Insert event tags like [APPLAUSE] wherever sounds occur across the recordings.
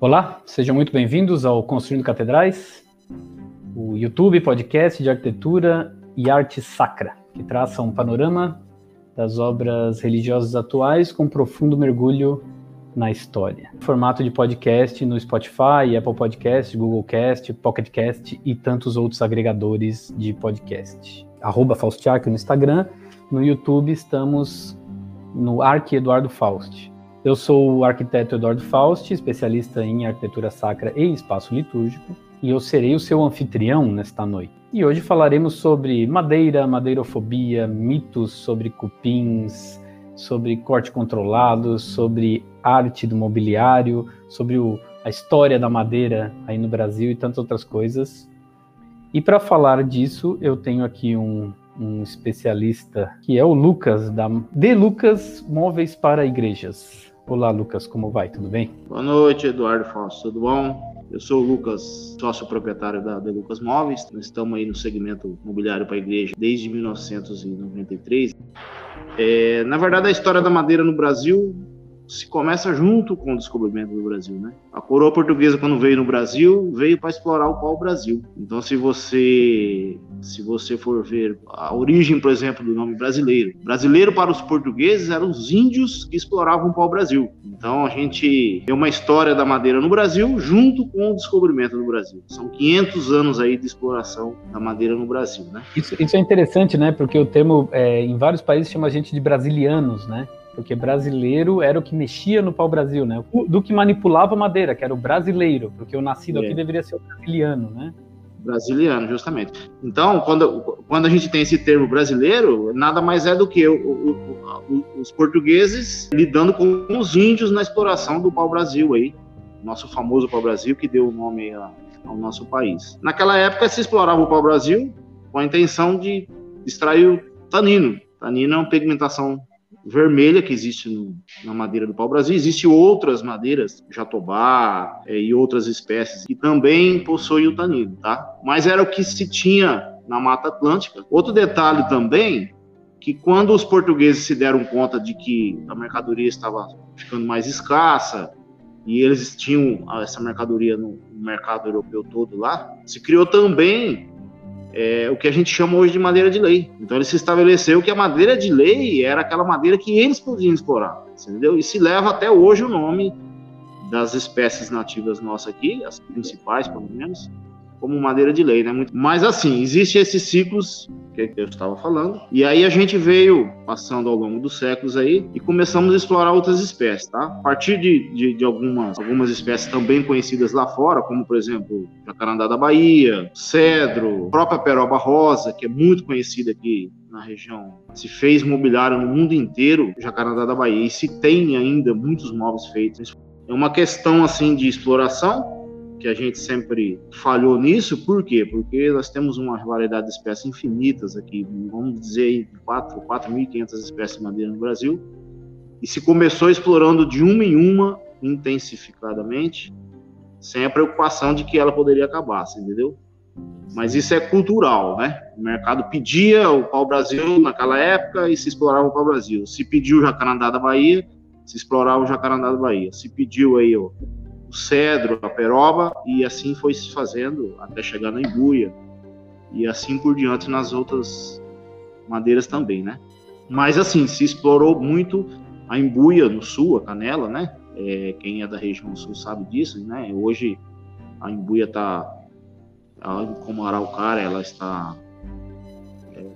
Olá, sejam muito bem-vindos ao Construindo Catedrais, o YouTube podcast de arquitetura e arte sacra, que traça um panorama das obras religiosas atuais com profundo mergulho na história. Formato de podcast no Spotify, Apple Podcast, Google Cast, Pocket Cast e tantos outros agregadores de podcast. Arroba Faustiac no Instagram. No YouTube estamos no Arc Eduardo Faust. Eu sou o arquiteto Eduardo Faust, especialista em arquitetura sacra e espaço litúrgico, e eu serei o seu anfitrião nesta noite. E hoje falaremos sobre madeira, madeirofobia, mitos sobre cupins, sobre corte controlado, sobre arte do mobiliário, sobre o, a história da madeira aí no Brasil e tantas outras coisas. E para falar disso, eu tenho aqui um, um especialista que é o Lucas, da De Lucas Móveis para Igrejas. Olá, Lucas, como vai? Tudo bem? Boa noite, Eduardo Fausto, tudo bom? Eu sou o Lucas, sócio proprietário da De Lucas Móveis. Nós estamos aí no segmento imobiliário para a igreja desde 1993. É, na verdade, a história da madeira no Brasil se começa junto com o descobrimento do Brasil, né? A coroa portuguesa quando veio no Brasil, veio para explorar o pau-brasil. Então se você se você for ver a origem, por exemplo, do nome brasileiro, brasileiro para os portugueses eram os índios que exploravam o pau-brasil. Então a gente tem uma história da madeira no Brasil junto com o descobrimento do Brasil. São 500 anos aí de exploração da madeira no Brasil, né? Isso, isso é interessante, né? Porque o termo é, em vários países chama a gente de brasilianos, né? Porque brasileiro era o que mexia no pau-brasil, né? Do que manipulava madeira, que era o brasileiro, porque o nascido é. aqui deveria ser o brasiliano, né? Brasiliano, justamente. Então, quando, quando a gente tem esse termo brasileiro, nada mais é do que o, o, o, os portugueses lidando com os índios na exploração do pau-brasil aí, nosso famoso pau-brasil que deu o nome a, ao nosso país. Naquela época se explorava o pau-brasil com a intenção de extrair o tanino. Tanino é uma pigmentação vermelha que existe no, na madeira do pau-brasil. Existem outras madeiras, jatobá é, e outras espécies, que também possuem o tanino, tá? Mas era o que se tinha na Mata Atlântica. Outro detalhe também, que quando os portugueses se deram conta de que a mercadoria estava ficando mais escassa, e eles tinham essa mercadoria no mercado europeu todo lá, se criou também é, o que a gente chama hoje de madeira de lei. Então ele se estabeleceu que a madeira de lei era aquela madeira que eles podiam explorar, entendeu? E se leva até hoje o nome das espécies nativas nossas aqui, as principais pelo menos, como madeira de lei, né? Mas assim, existem esses ciclos que eu estava falando, e aí a gente veio passando ao longo dos séculos aí e começamos a explorar outras espécies, tá? A partir de, de, de algumas, algumas espécies também conhecidas lá fora, como por exemplo, jacarandá da Bahia, cedro, própria peroba rosa, que é muito conhecida aqui na região. Se fez mobiliário no mundo inteiro, jacarandá da Bahia, e se tem ainda muitos móveis feitos. É uma questão assim de exploração, que a gente sempre falhou nisso, por quê? Porque nós temos uma variedade de espécies infinitas aqui, vamos dizer 4.500 espécies de madeira no Brasil, e se começou explorando de uma em uma, intensificadamente, sem a preocupação de que ela poderia acabar, entendeu? Mas isso é cultural, né? O mercado pedia o pau-brasil naquela época e se explorava o pau-brasil. Se pediu o jacarandá da Bahia, se explorava o jacarandá da Bahia. Se pediu aí ó, cedro, a peroba, e assim foi se fazendo até chegar na embuia, e assim por diante nas outras madeiras também, né? Mas assim, se explorou muito a embuia no sul, a canela, né? É, quem é da região sul sabe disso, né? Hoje a embuia está, como a araucária, ela está é,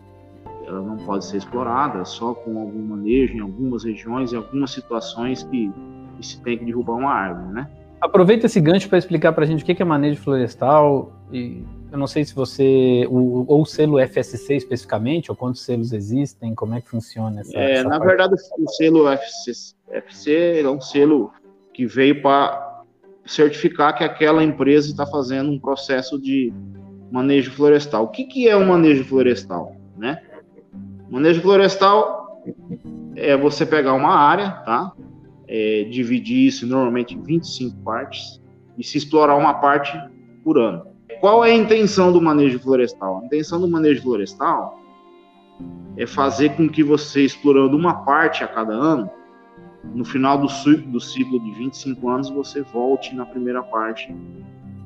ela não pode ser explorada, só com algum manejo em algumas regiões, em algumas situações que, que se tem que derrubar uma árvore, né? Aproveita esse gancho para explicar para a gente o que é manejo florestal. E eu não sei se você. O, ou o selo FSC especificamente, ou quantos selos existem, como é que funciona essa. É, essa na parte? verdade, o selo FSC, FSC é um selo que veio para certificar que aquela empresa está fazendo um processo de manejo florestal. O que, que é o um manejo florestal? Né? Manejo florestal é você pegar uma área, tá? É, dividir isso normalmente em 25 partes e se explorar uma parte por ano. Qual é a intenção do manejo florestal? A intenção do manejo florestal é fazer com que você, explorando uma parte a cada ano, no final do, do ciclo de 25 anos você volte na primeira parte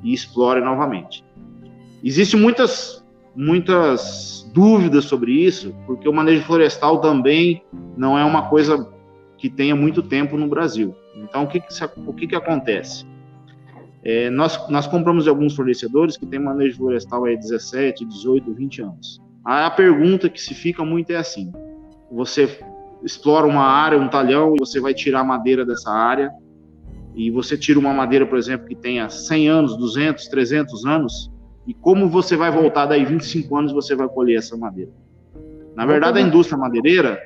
e explore novamente. Existem muitas, muitas dúvidas sobre isso, porque o manejo florestal também não é uma coisa que tenha muito tempo no Brasil. Então, o que, que, o que, que acontece? É, nós, nós compramos alguns fornecedores que têm manejo florestal aí 17, 18, 20 anos. A pergunta que se fica muito é assim: você explora uma área, um talhão, e você vai tirar a madeira dessa área, e você tira uma madeira, por exemplo, que tenha 100 anos, 200, 300 anos, e como você vai voltar daí 25 anos você vai colher essa madeira? Na verdade, a indústria madeireira,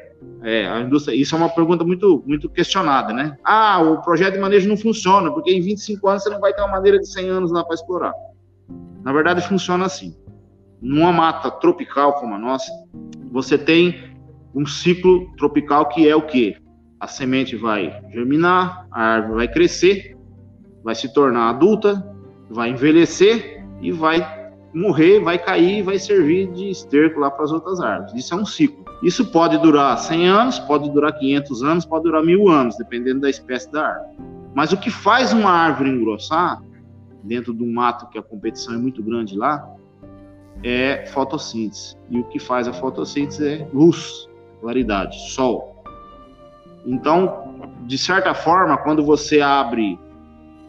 é, a indústria, isso é uma pergunta muito, muito questionada, né? Ah, o projeto de manejo não funciona, porque em 25 anos você não vai ter uma madeira de 100 anos lá para explorar. Na verdade, funciona assim. Numa mata tropical como a nossa, você tem um ciclo tropical que é o que? A semente vai germinar, a árvore vai crescer, vai se tornar adulta, vai envelhecer e vai morrer, vai cair e vai servir de esterco lá para as outras árvores. Isso é um ciclo. Isso pode durar 100 anos, pode durar 500 anos, pode durar mil anos, dependendo da espécie da árvore. Mas o que faz uma árvore engrossar, dentro de um mato que a competição é muito grande lá, é fotossíntese. E o que faz a fotossíntese é luz claridade, sol. Então, de certa forma, quando você abre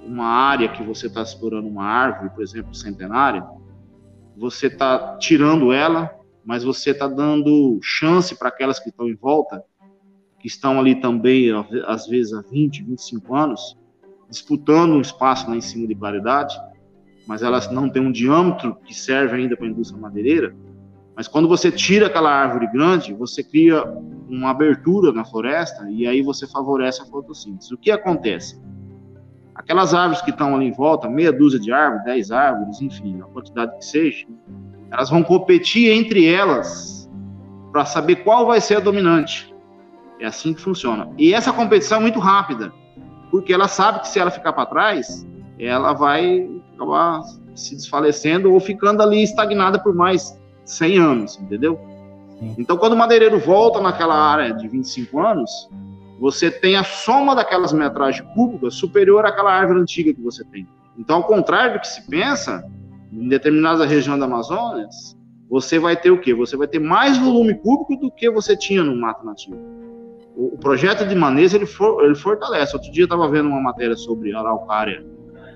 uma área que você está explorando uma árvore, por exemplo, centenária, você está tirando ela, mas você está dando chance para aquelas que estão em volta, que estão ali também, às vezes, há 20, 25 anos, disputando um espaço lá em cima de claridade, mas elas não têm um diâmetro que serve ainda para a indústria madeireira, mas quando você tira aquela árvore grande, você cria uma abertura na floresta e aí você favorece a fotossíntese. O que acontece? Aquelas árvores que estão ali em volta, meia dúzia de árvores, dez árvores, enfim, a quantidade que seja, elas vão competir entre elas para saber qual vai ser a dominante. É assim que funciona. E essa competição é muito rápida, porque ela sabe que se ela ficar para trás, ela vai acabar se desfalecendo ou ficando ali estagnada por mais 100 anos, entendeu? Sim. Então, quando o madeireiro volta naquela área de 25 anos, você tem a soma daquelas metragens cúbicas superior àquela árvore antiga que você tem. Então, ao contrário do que se pensa, em determinada região da Amazônia, você vai ter o quê? Você vai ter mais volume cúbico do que você tinha no mato nativo. O, o projeto de manejo ele, for, ele fortalece. Outro dia eu estava vendo uma matéria sobre araucária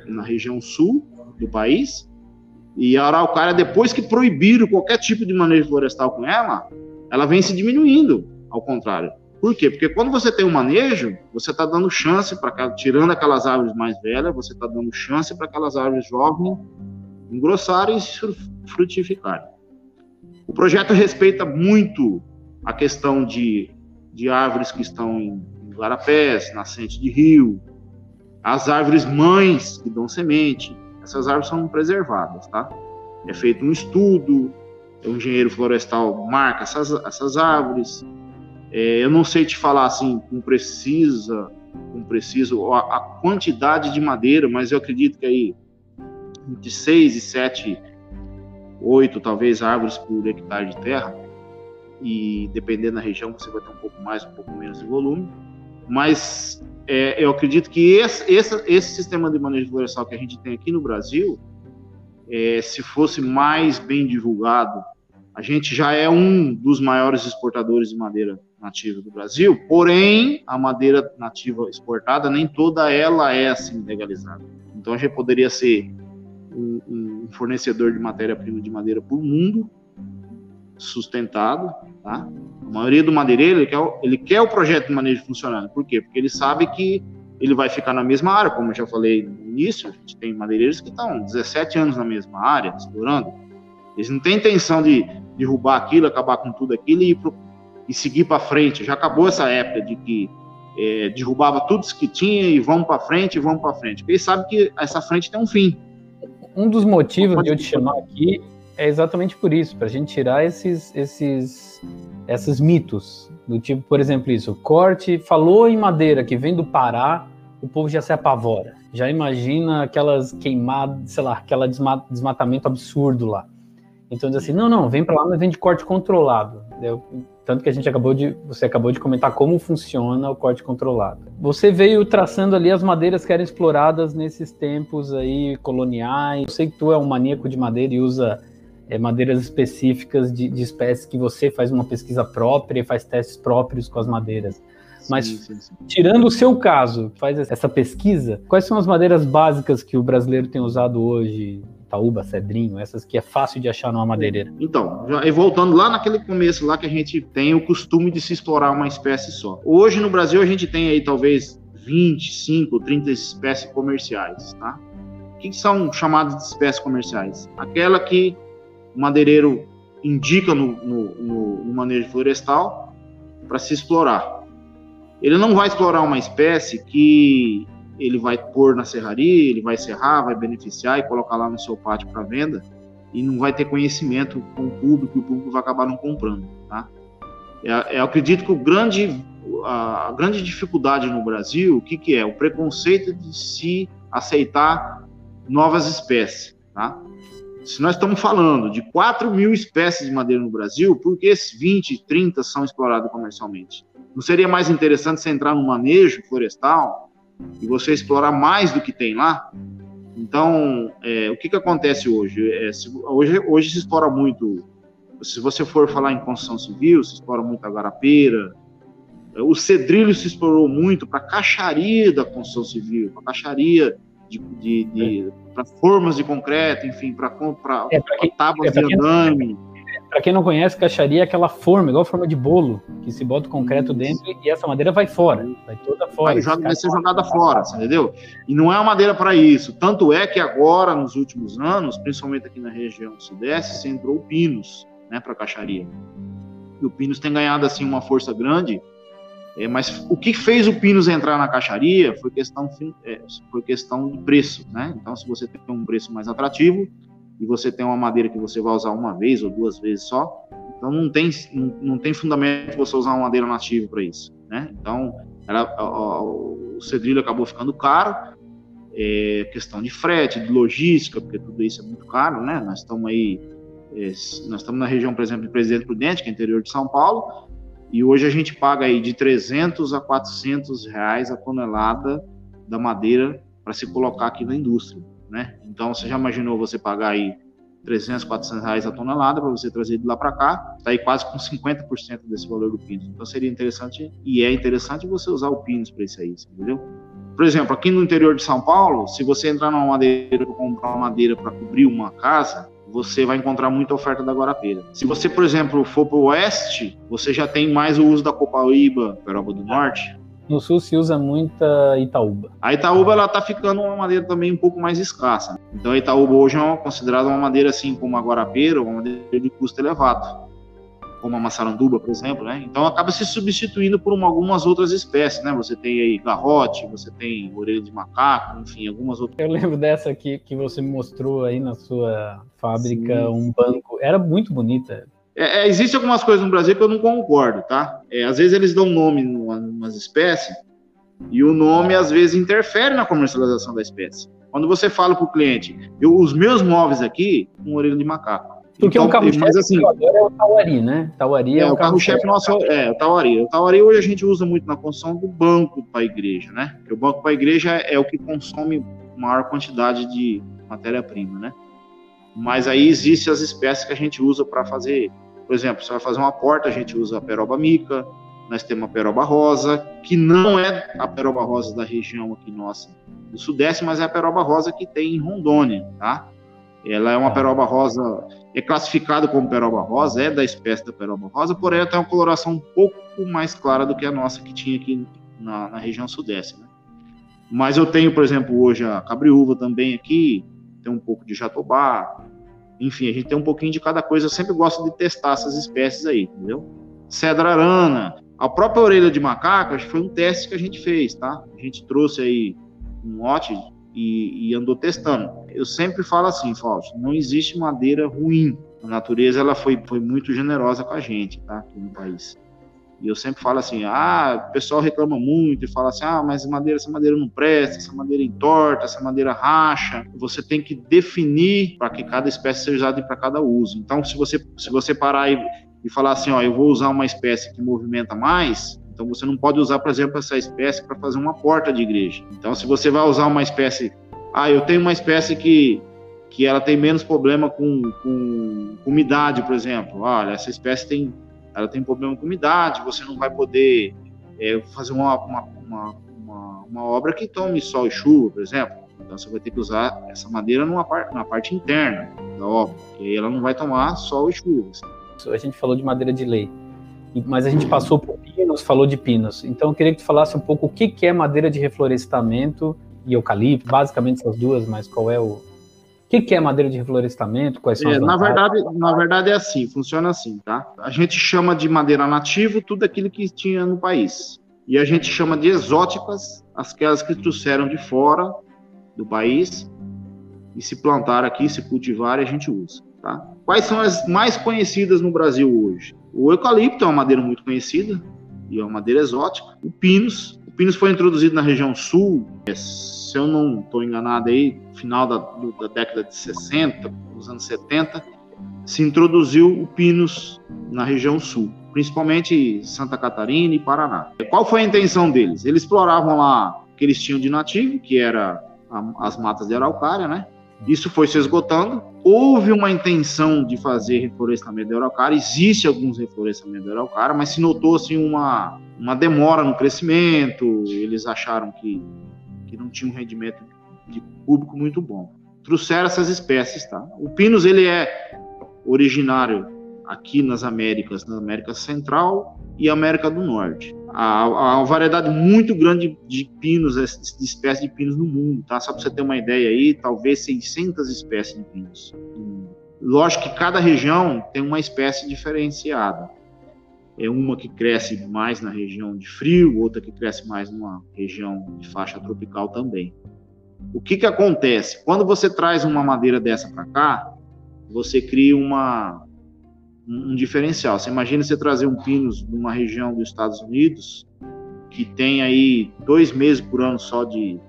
na região sul do país, e a araucária, depois que proibiram qualquer tipo de manejo florestal com ela, ela vem se diminuindo, ao contrário. Por quê? Porque quando você tem um manejo, você está dando chance para tirando aquelas árvores mais velhas, você está dando chance para aquelas árvores jovens engrossarem e frutificarem. O projeto respeita muito a questão de, de árvores que estão em, em garapés, nascente de rio, as árvores mães que dão semente, essas árvores são preservadas, tá? É feito um estudo, o engenheiro florestal marca essas, essas árvores. É, eu não sei te falar assim com precisa, com preciso a, a, quantidade de madeira, mas eu acredito que aí de 6 e 7, 8 talvez árvores por hectare de terra. E dependendo da região, você vai ter um pouco mais, um pouco menos de volume. Mas é, eu acredito que esse, esse, esse, sistema de manejo florestal que a gente tem aqui no Brasil, é, se fosse mais bem divulgado, a gente já é um dos maiores exportadores de madeira nativa do Brasil, porém, a madeira nativa exportada, nem toda ela é assim legalizada. Então, a gente poderia ser um, um fornecedor de matéria-prima de madeira para o mundo, sustentado, tá? A maioria do madeireiro, ele quer, ele quer o projeto de manejo funcionando. Por quê? Porque ele sabe que ele vai ficar na mesma área, como eu já falei no início, a gente tem madeireiros que estão 17 anos na mesma área, explorando. Eles não têm intenção de derrubar aquilo, acabar com tudo aquilo e, pro, e seguir para frente. Já acabou essa época de que é, derrubava tudo que tinha e vamos para frente, vamos para frente. Porque eles sabem que essa frente tem um fim. Um dos motivos de eu te chamar aqui é exatamente por isso, para a gente tirar esses, esses, esses mitos. Do tipo, por exemplo, isso, corte, falou em madeira que vem do Pará, o povo já se apavora. Já imagina aquelas queimadas, sei lá, aquele desmatamento absurdo lá. Então diz assim, não, não, vem para lá, mas vem de corte controlado. Eu, Tanto que a gente acabou de, você acabou de comentar como funciona o corte controlado. Você veio traçando ali as madeiras que eram exploradas nesses tempos aí coloniais. Eu sei que tu é um maníaco de madeira e usa é, madeiras específicas de, de espécies que você faz uma pesquisa própria e faz testes próprios com as madeiras. Mas sim, sim, sim. tirando o seu caso, faz essa pesquisa, quais são as madeiras básicas que o brasileiro tem usado hoje? Itaúba, Cedrinho, essas que é fácil de achar numa madeireira. Então, já, e voltando lá naquele começo lá que a gente tem o costume de se explorar uma espécie só. Hoje no Brasil a gente tem aí talvez 25, 30 espécies comerciais, tá? O que são chamadas de espécies comerciais? Aquela que o madeireiro indica no, no, no, no manejo florestal para se explorar. Ele não vai explorar uma espécie que ele vai pôr na serraria, ele vai serrar, vai beneficiar e colocar lá no seu pátio para venda e não vai ter conhecimento com o público e o público vai acabar não comprando, tá? É, eu acredito que o grande, a grande dificuldade no Brasil, o que, que é? O preconceito de se aceitar novas espécies, tá? Se nós estamos falando de 4 mil espécies de madeira no Brasil, por que 20, 30 são exploradas comercialmente? Não seria mais interessante você entrar no manejo florestal e você explorar mais do que tem lá? Então, é, o que, que acontece hoje? É, se, hoje? Hoje se explora muito, se você for falar em construção civil, se explora muito a garapeira, o cedrilho se explorou muito para caixaria da construção civil, para caixaria de, de, de é. para formas de concreto, enfim, para é, tábuas é, de andame. Para quem não conhece, caixaria é aquela forma, igual forma de bolo, que se bota o concreto dentro e essa madeira vai fora, vai toda fora. Vai, joga, vai ser jogada fora, entendeu? E não é uma madeira para isso. Tanto é que agora, nos últimos anos, principalmente aqui na região sudeste, se entrou o Pinos, né, para caixaria. E o Pinos tem ganhado assim uma força grande. É, mas o que fez o Pinos entrar na caixaria foi questão, é, foi questão de preço, né? Então, se você tem um preço mais atrativo, e você tem uma madeira que você vai usar uma vez ou duas vezes só, então não tem, não, tem fundamento você usar uma madeira nativa para isso, né? Então, ela, a, a, o cedrilho acabou ficando caro, é, questão de frete, de logística, porque tudo isso é muito caro, né? Nós estamos aí, é, nós estamos na região, por exemplo, de Presidente Prudente, que é interior de São Paulo, e hoje a gente paga aí de 300 a 400 reais a tonelada da madeira para se colocar aqui na indústria né? Então, você já imaginou você pagar aí 300, 400 reais a tonelada para você trazer de lá para cá, está aí quase com 50% desse valor do Pinus. Então, seria interessante, e é interessante você usar o Pinus para isso aí, entendeu? Por exemplo, aqui no interior de São Paulo, se você entrar numa madeira para comprar madeira para cobrir uma casa, você vai encontrar muita oferta da Guarapira. Se você, por exemplo, for para o oeste, você já tem mais o uso da Copaíba, Peroba do Norte, no sul se usa muita Itaúba. A Itaúba ela tá ficando uma madeira também um pouco mais escassa. Então a Itaúba hoje é considerada uma madeira assim como a Guarapeira, uma madeira de custo elevado, como a Massaranduba, por exemplo, né? Então acaba se substituindo por uma, algumas outras espécies, né? Você tem aí garrote, você tem orelha de macaco, enfim, algumas outras. Eu lembro dessa aqui que você me mostrou aí na sua fábrica, Sim. um banco. Era muito bonita. É, é, Existem algumas coisas no Brasil que eu não concordo, tá? É, às vezes eles dão nome em umas espécies e o nome às vezes interfere na comercialização da espécie. Quando você fala para o cliente, eu, os meus móveis aqui, um orelha de macaco. Porque então, o carro-chefe assim, é o Tauari, né? Tauari é, é o carro-chefe nosso, é o Tauari. O Tauari hoje a gente usa muito na construção do banco para a igreja, né? Porque o banco para a igreja é o que consome maior quantidade de matéria-prima, né? Mas aí existem as espécies que a gente usa para fazer por exemplo, você vai fazer uma porta, a gente usa a peroba mica, nós temos a peroba rosa, que não é a peroba rosa da região aqui nossa do sudeste, mas é a peroba rosa que tem em Rondônia, tá? Ela é uma tá. peroba rosa, é classificada como peroba rosa, é da espécie da peroba rosa, porém ela tem uma coloração um pouco mais clara do que a nossa que tinha aqui na, na região sudeste, né? Mas eu tenho, por exemplo, hoje a cabriúva também aqui, tem um pouco de jatobá, enfim, a gente tem um pouquinho de cada coisa. Eu sempre gosto de testar essas espécies aí, entendeu? Cedra arana. A própria orelha de macaco foi um teste que a gente fez, tá? A gente trouxe aí um lote e, e andou testando. Eu sempre falo assim, Fausto, não existe madeira ruim. A natureza ela foi, foi muito generosa com a gente, tá? Aqui no país. E eu sempre falo assim, ah, o pessoal reclama muito e fala assim, ah, mas madeira, essa madeira não presta, essa madeira entorta, essa madeira racha. Você tem que definir para que cada espécie seja usada para cada uso. Então, se você, se você parar e, e falar assim, ó, eu vou usar uma espécie que movimenta mais, então você não pode usar, por exemplo, essa espécie para fazer uma porta de igreja. Então, se você vai usar uma espécie, ah, eu tenho uma espécie que que ela tem menos problema com, com, com umidade, por exemplo. Olha, essa espécie tem, ela tem problema com umidade, você não vai poder é, fazer uma, uma, uma, uma, obra que tome sol e chuva, por exemplo. Então você vai ter que usar essa madeira numa parte, na parte interna da obra, que aí ela não vai tomar sol e chuva. A gente falou de madeira de lei, mas a gente passou por pinos, falou de pinos. Então eu queria que tu falasse um pouco o que é madeira de reflorestamento e eucalipto, basicamente essas duas, mas qual é o, que, que é madeira de reflorestamento? Quais são é, na verdade, na verdade é assim, funciona assim, tá? A gente chama de madeira nativo tudo aquilo que tinha no país. E a gente chama de exóticas aquelas que trouxeram de fora do país e se plantaram aqui, se cultivaram e a gente usa, tá? Quais são as mais conhecidas no Brasil hoje? O eucalipto é uma madeira muito conhecida e é uma madeira exótica. O pinus, o pinus foi introduzido na região sul, se eu não estou enganado aí, final da, da, década de 60, dos anos 70, se introduziu o pinus na região sul, principalmente Santa Catarina e Paraná. Qual foi a intenção deles? Eles exploravam lá o que eles tinham de nativo, que era as matas de araucária, né? Isso foi se esgotando. Houve uma intenção de fazer reflorestamento de araucária, existe alguns reflorestamentos de araucária, mas se notou assim uma, uma demora no crescimento. Eles acharam que que não tinha um rendimento de público muito bom. Trouxeram essas espécies, tá? O pinus ele é originário aqui nas Américas, na América Central e América do Norte. Há, uma variedade muito grande de pinos, de espécies de pinos no mundo, tá? Só para você ter uma ideia aí, talvez 600 espécies de pinos. Lógico que cada região tem uma espécie diferenciada é uma que cresce mais na região de frio, outra que cresce mais numa região de faixa tropical também. O que que acontece? Quando você traz uma madeira dessa para cá, você cria uma um diferencial. Você imagina você trazer um pinus de uma região dos Estados Unidos que tem aí dois meses por ano só de,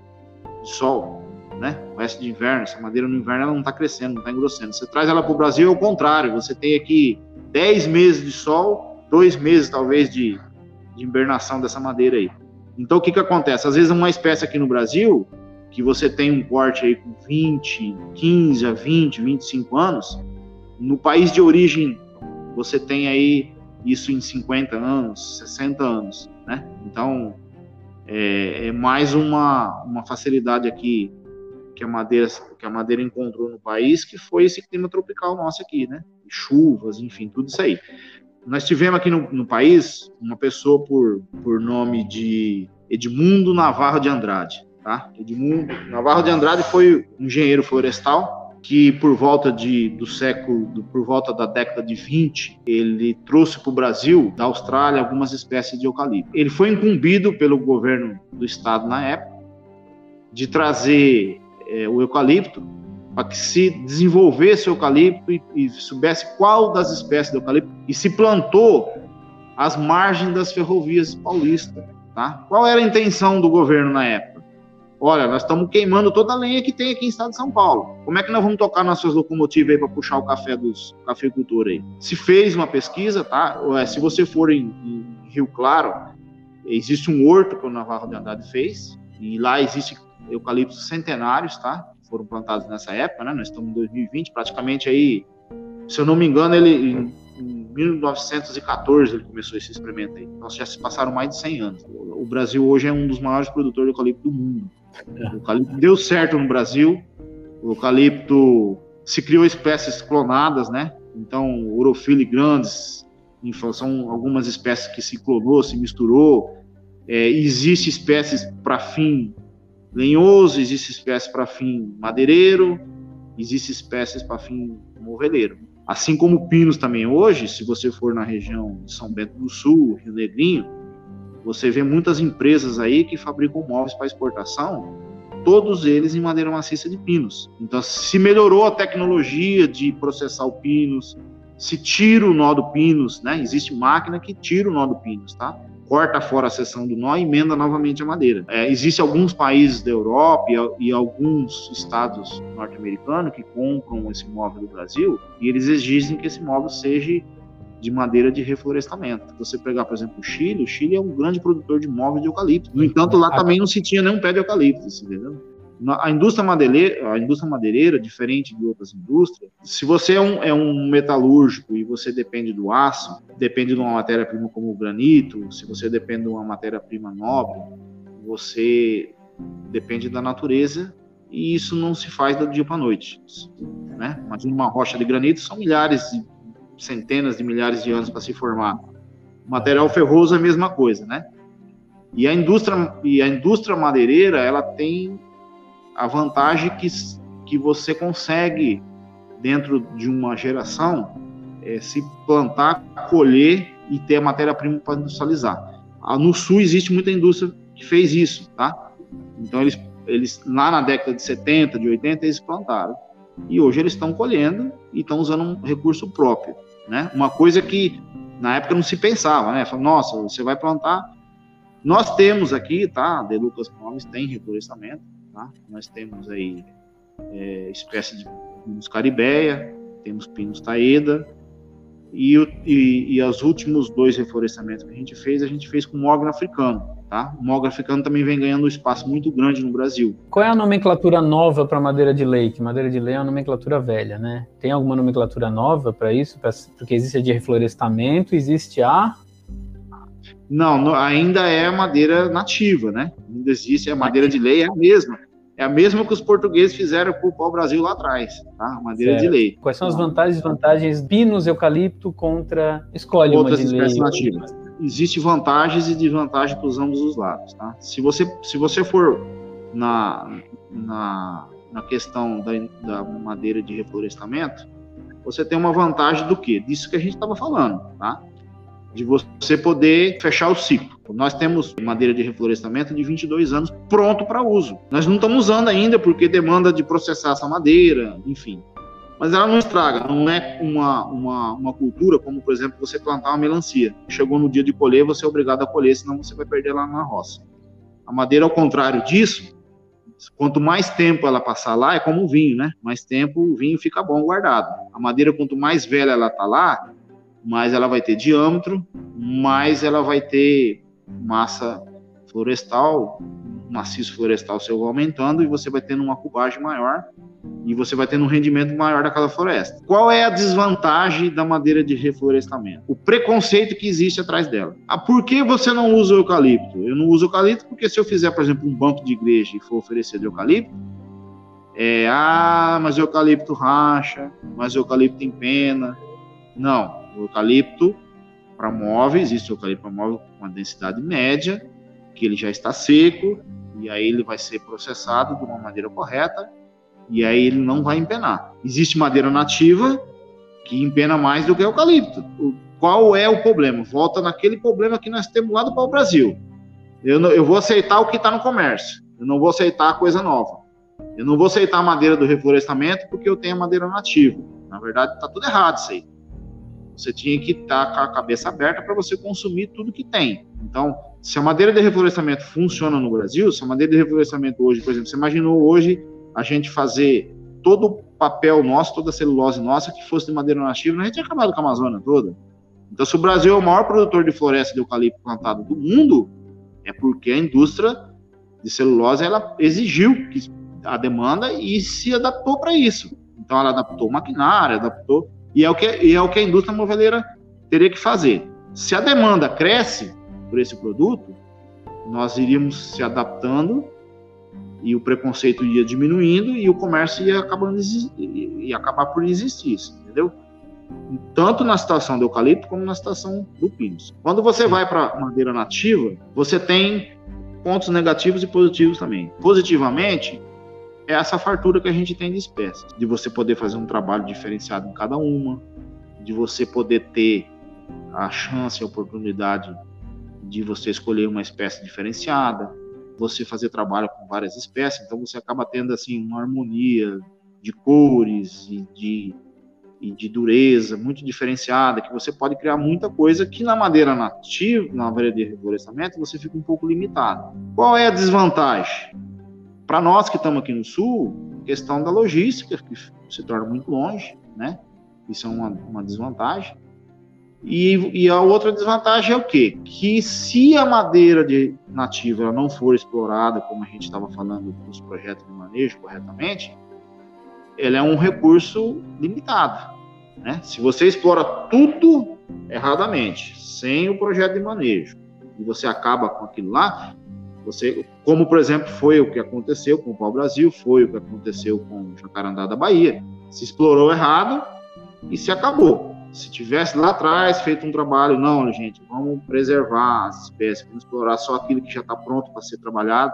de sol, né? O resto de inverno, essa madeira no inverno ela não está crescendo, não está engrossando. Você traz ela para o Brasil, é o contrário. Você tem aqui 10 meses de sol dois meses, talvez, de, de hibernação dessa madeira aí. Então, o que, que acontece? Às vezes, uma espécie aqui no Brasil, que você tem um corte aí com 20, 15 a 20, 25 anos, no país de origem, você tem aí isso em 50 anos, 60 anos, né? Então, é, é mais uma, uma facilidade aqui que a madeira que a madeira encontrou no país, que foi esse clima tropical nosso aqui, né? Chuvas, enfim, tudo isso aí. Nós tivemos aqui no, no, país uma pessoa por, por nome de Edmundo Navarro de Andrade. Tá? Edmundo Navarro de Andrade foi engenheiro florestal que por volta de, do século, do, por volta da década de 20, ele trouxe para o Brasil, da Austrália, algumas espécies de eucalipto. Ele foi incumbido pelo governo do estado na época de trazer é, o eucalipto para que se desenvolvesse o eucalipto e, e, soubesse qual das espécies de eucalipto e se plantou às margens das ferrovias paulistas. Tá? Qual era a intenção do governo na época? Olha, nós estamos queimando toda a lenha que tem aqui em estado de São Paulo. Como é que nós vamos tocar nossas locomotivas aí para puxar o café dos cafeicultores aí? Se fez uma pesquisa, tá? Se você for em, em Rio Claro, existe um horto que o Navarro de Andrade fez e lá existe eucaliptos centenários, tá? foram plantados nessa época, né? Nós estamos em 2020, praticamente aí, se eu não me engano, ele em, em 1914 ele começou esse experimento aí. Então já se passaram mais de 100 anos. O Brasil hoje é um dos maiores produtores de eucalipto do mundo. O eucalipto deu certo no Brasil. O eucalipto se criou espécies clonadas, né? Então, urofile grandes, são algumas espécies que se clonou, se misturou. É, existe espécies para fim lenhoso, existe espécie para fim madeireiro, existe espécies para fim moveleiro. Assim como pinos também hoje, se você for na região de São Bento do Sul, Rio Negrinho, você vê muitas empresas aí que fabricam móveis para exportação, todos eles em madeira maciça de pinos. Então, se melhorou a tecnologia de processar o pinos, se tira o nó do pinos, né? Existe máquina que tira o nó do pinos, tá? corta fora a seção do nó e emenda novamente a madeira. É, Existem alguns países da Europa e, e alguns estados norte-americanos que compram esse móvel do Brasil e eles exigem que esse móvel seja de madeira de reflorestamento. Você pegar, por exemplo, o Chile, o Chile é um grande produtor de móveis de eucalipto. No entanto, lá também não se tinha nenhum pé de eucalipto, entendeu? A indústria madeireira, a indústria madeireira, diferente de outras indústrias, se você é um, é um metalúrgico e você depende do aço, depende de uma matéria-prima como o granito, se você depende de uma matéria-prima nobre, você depende da natureza e isso não se faz do dia para a noite. Né? Imagina uma rocha de granito, são milhares, centenas de milhares de anos para se formar. O material ferroso é a mesma coisa, né? E a indústria, e a indústria madeireira, ela tem a vantagem que, que você consegue, dentro de uma geração, é, se plantar, colher e ter a matéria-prima para industrializar. Ah, no Sul existe muita indústria que fez isso, tá? Então eles, eles lá na década de 70, de 80, eles plantaram. E hoje eles estão colhendo e estão usando um recurso próprio, né? Uma coisa que na época não se pensava, né? Fala, nossa, você vai plantar. Nós temos aqui, tá? De Lucas Móveis tem reflorestamento, tá? Nós temos aí é, espécie de pinos caribeia, temos pinos taeda, e, e, e, os últimos dois reflorestamentos que a gente fez, a gente fez com mogno africano. Tá? O mogno africano também vem ganhando um espaço muito grande no Brasil. Qual é a nomenclatura nova para madeira de lei? Que madeira de lei é uma nomenclatura velha, né? Tem alguma nomenclatura nova para isso? Pra, porque existe a de reflorestamento, existe a não, ainda é madeira nativa, né? Ainda existe, a madeira de lei é a mesma. É a mesma que os portugueses fizeram com o pau-brasil lá atrás, tá? Madeira certo. de lei. Quais são as vantagens e desvantagens pinos eucalipto contra escolhe Outras uma de espécies lei? nativas? Existem vantagens e desvantagens para os ambos os lados, tá? Se você, se você for na, na, na questão da, da madeira de reflorestamento, você tem uma vantagem do quê? Disso que a gente estava falando, tá? De você poder fechar o ciclo. Nós temos madeira de reflorestamento de 22 anos pronto para uso. Nós não estamos usando ainda porque demanda de processar essa madeira, enfim. Mas ela não estraga, não é uma, uma, uma cultura como, por exemplo, você plantar uma melancia. Chegou no dia de colher, você é obrigado a colher, senão você vai perder lá na roça. A madeira, ao contrário disso, quanto mais tempo ela passar lá, é como o vinho, né? Mais tempo o vinho fica bom guardado. A madeira, quanto mais velha ela tá lá, mais ela vai ter diâmetro, mais ela vai ter massa florestal, maciço florestal seu aumentando e você vai tendo uma cubagem maior e você vai tendo um rendimento maior daquela floresta. Qual é a desvantagem da madeira de reflorestamento? O preconceito que existe atrás dela. Ah, por que você não usa o eucalipto? Eu não uso eucalipto porque se eu fizer, por exemplo, um banco de igreja e for oferecer de eucalipto, é, ah, mas eucalipto racha, mas eucalipto empena. Não, o eucalipto para móveis, existe o eucalipto para móvel com uma densidade média, que ele já está seco, e aí ele vai ser processado de uma maneira correta, e aí ele não vai empenar. Existe madeira nativa que empena mais do que o eucalipto. Qual é o problema? Volta naquele problema que nós temos lá do pau-brasil. Eu, eu vou aceitar o que está no comércio, eu não vou aceitar a coisa nova. Eu não vou aceitar a madeira do reflorestamento porque eu tenho a madeira nativa. Na verdade, está tudo errado isso aí. Você tinha que estar com a cabeça aberta para você consumir tudo que tem. Então, se a madeira de reflorestamento funciona no Brasil, se a madeira de reflorestamento hoje, por exemplo, você imaginou hoje a gente fazer todo o papel nosso, toda a celulose nossa que fosse de madeira nativa, a gente tinha acabado com a Amazônia toda. Então, se o Brasil é o maior produtor de floresta de eucalipto plantado do mundo, é porque a indústria de celulose ela exigiu a demanda e se adaptou para isso. Então, ela adaptou maquinário, adaptou e é o que, é o que a indústria moveleira teria que fazer. Se a demanda cresce por esse produto, nós iríamos se adaptando e o preconceito ia diminuindo e o comércio ia, acabando, ia acabar por existir, entendeu? Tanto na situação do eucalipto como na situação do pinus. Quando você vai para madeira nativa, você tem pontos negativos e positivos também. Positivamente, é essa fartura que a gente tem de espécies, de você poder fazer um trabalho diferenciado em cada uma, de você poder ter a chance, a oportunidade de você escolher uma espécie diferenciada, você fazer trabalho com várias espécies, então você acaba tendo assim uma harmonia de cores e de, e de dureza muito diferenciada, que você pode criar muita coisa que na madeira nativa, na madeira de reflorestamento, você fica um pouco limitado. Qual é a desvantagem? Para nós que estamos aqui no sul, questão da logística, que se torna muito longe, né? Isso é uma, uma desvantagem. E, e, a outra desvantagem é o quê? Que se a madeira de nativa não for explorada, como a gente estava falando nos projetos de manejo corretamente, ela é um recurso limitado. Né? Se você explora tudo erradamente, sem o projeto de manejo, e você acaba com aquilo lá, você, como por exemplo foi o que aconteceu com o Pau Brasil, foi o que aconteceu com o Jacarandá da Bahia, se explorou errado e se acabou. Se tivesse lá atrás feito um trabalho, não, gente, vamos preservar as espécies, vamos explorar só aquilo que já está pronto para ser trabalhado.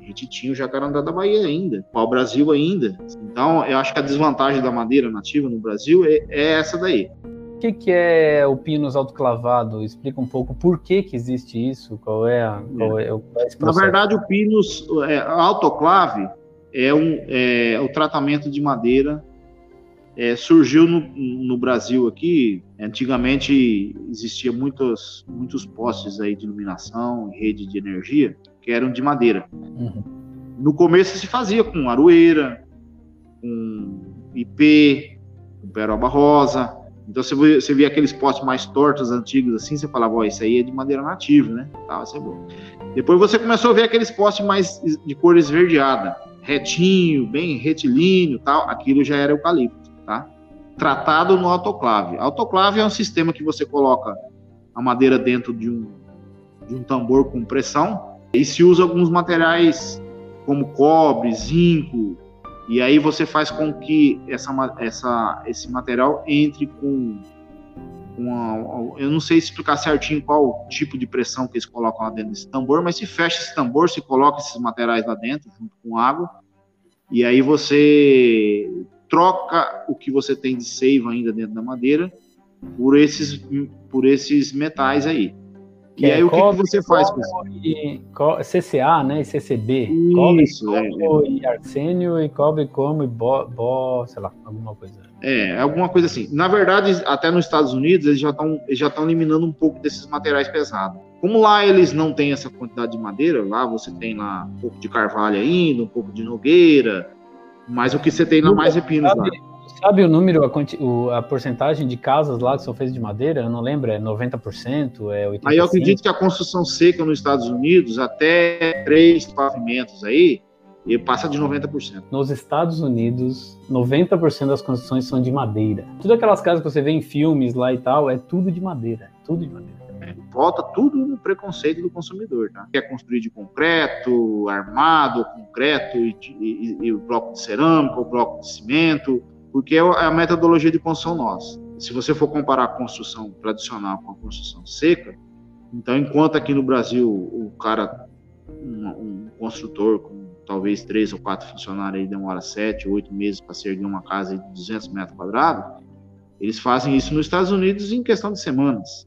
A gente tinha o jacarandá da Bahia ainda, o Brasil ainda. Então, eu acho que a desvantagem da madeira nativa no Brasil é, é essa daí. O que, que, é o pinus autoclavado? Explica um pouco por que, que existe isso, qual é, a, qual é, é Na verdade, o pinus é, autoclave é, um, é o tratamento de madeira é, surgiu no, no, Brasil aqui. Antigamente existia muitos, muitos postes aí de iluminação, rede de energia que eram de madeira. Uhum. No começo se fazia com aroeira, com IP, com peroba rosa. Então você via, você via aqueles postes mais tortos, antigos assim, você falava, ó, isso aí é de madeira nativa, né? Tá, isso é bom. Depois você começou a ver aqueles postes mais de cor esverdeada, retinho, bem retilíneo, tal. Aquilo já era eucalipto tá? Tratado no autoclave. Autoclave é um sistema que você coloca a madeira dentro de um, de um tambor com pressão e se usa alguns materiais como cobre, zinco, e aí você faz com que essa, essa, esse material entre com, com eu não sei explicar certinho qual tipo de pressão que eles colocam lá dentro desse tambor, mas se fecha esse tambor, se coloca esses materiais lá dentro junto com água, e aí você troca o que você tem de seiva ainda dentro da madeira por esses, por esses metais aí. Que e é aí o que, que, você faz com isso? CCA, né? E CCB. Isso, cobre, é, é. e arsênio e cobre como e bo, bo, sei lá, alguma coisa. É, alguma coisa assim. Na verdade, até nos Estados Unidos, eles já estão já estão eliminando um pouco desses materiais pesados. Como lá eles não têm essa quantidade de madeira, lá você tem lá um pouco de carvalho ainda, um pouco de nogueira, mas o que você tem na mais é pinos sabe, lá. Sabe o número, a, a, porcentagem de casas lá que são feitas de madeira? Eu não lembro, é 90%, é 85%? Aí eu acredito que a construção seca nos Estados Unidos, até três pavimentos aí, e passa de 90%. Nos Estados Unidos, 90% das construções são de madeira. Tudo aquelas casas que você vê em filmes lá e tal, é tudo de madeira, tudo de madeira volta tudo no preconceito do consumidor, tá? Quer construir de concreto, armado, concreto e, e, e, o bloco de cerâmica, o bloco de cimento, porque é a metodologia de construção nossa. Se você for comparar a construção tradicional com a construção seca, então enquanto aqui no Brasil o cara, um, um construtor com talvez três ou quatro funcionários aí demora sete, oito meses para se erguer uma casa de 200 metros quadrados, eles fazem isso nos Estados Unidos em questão de semanas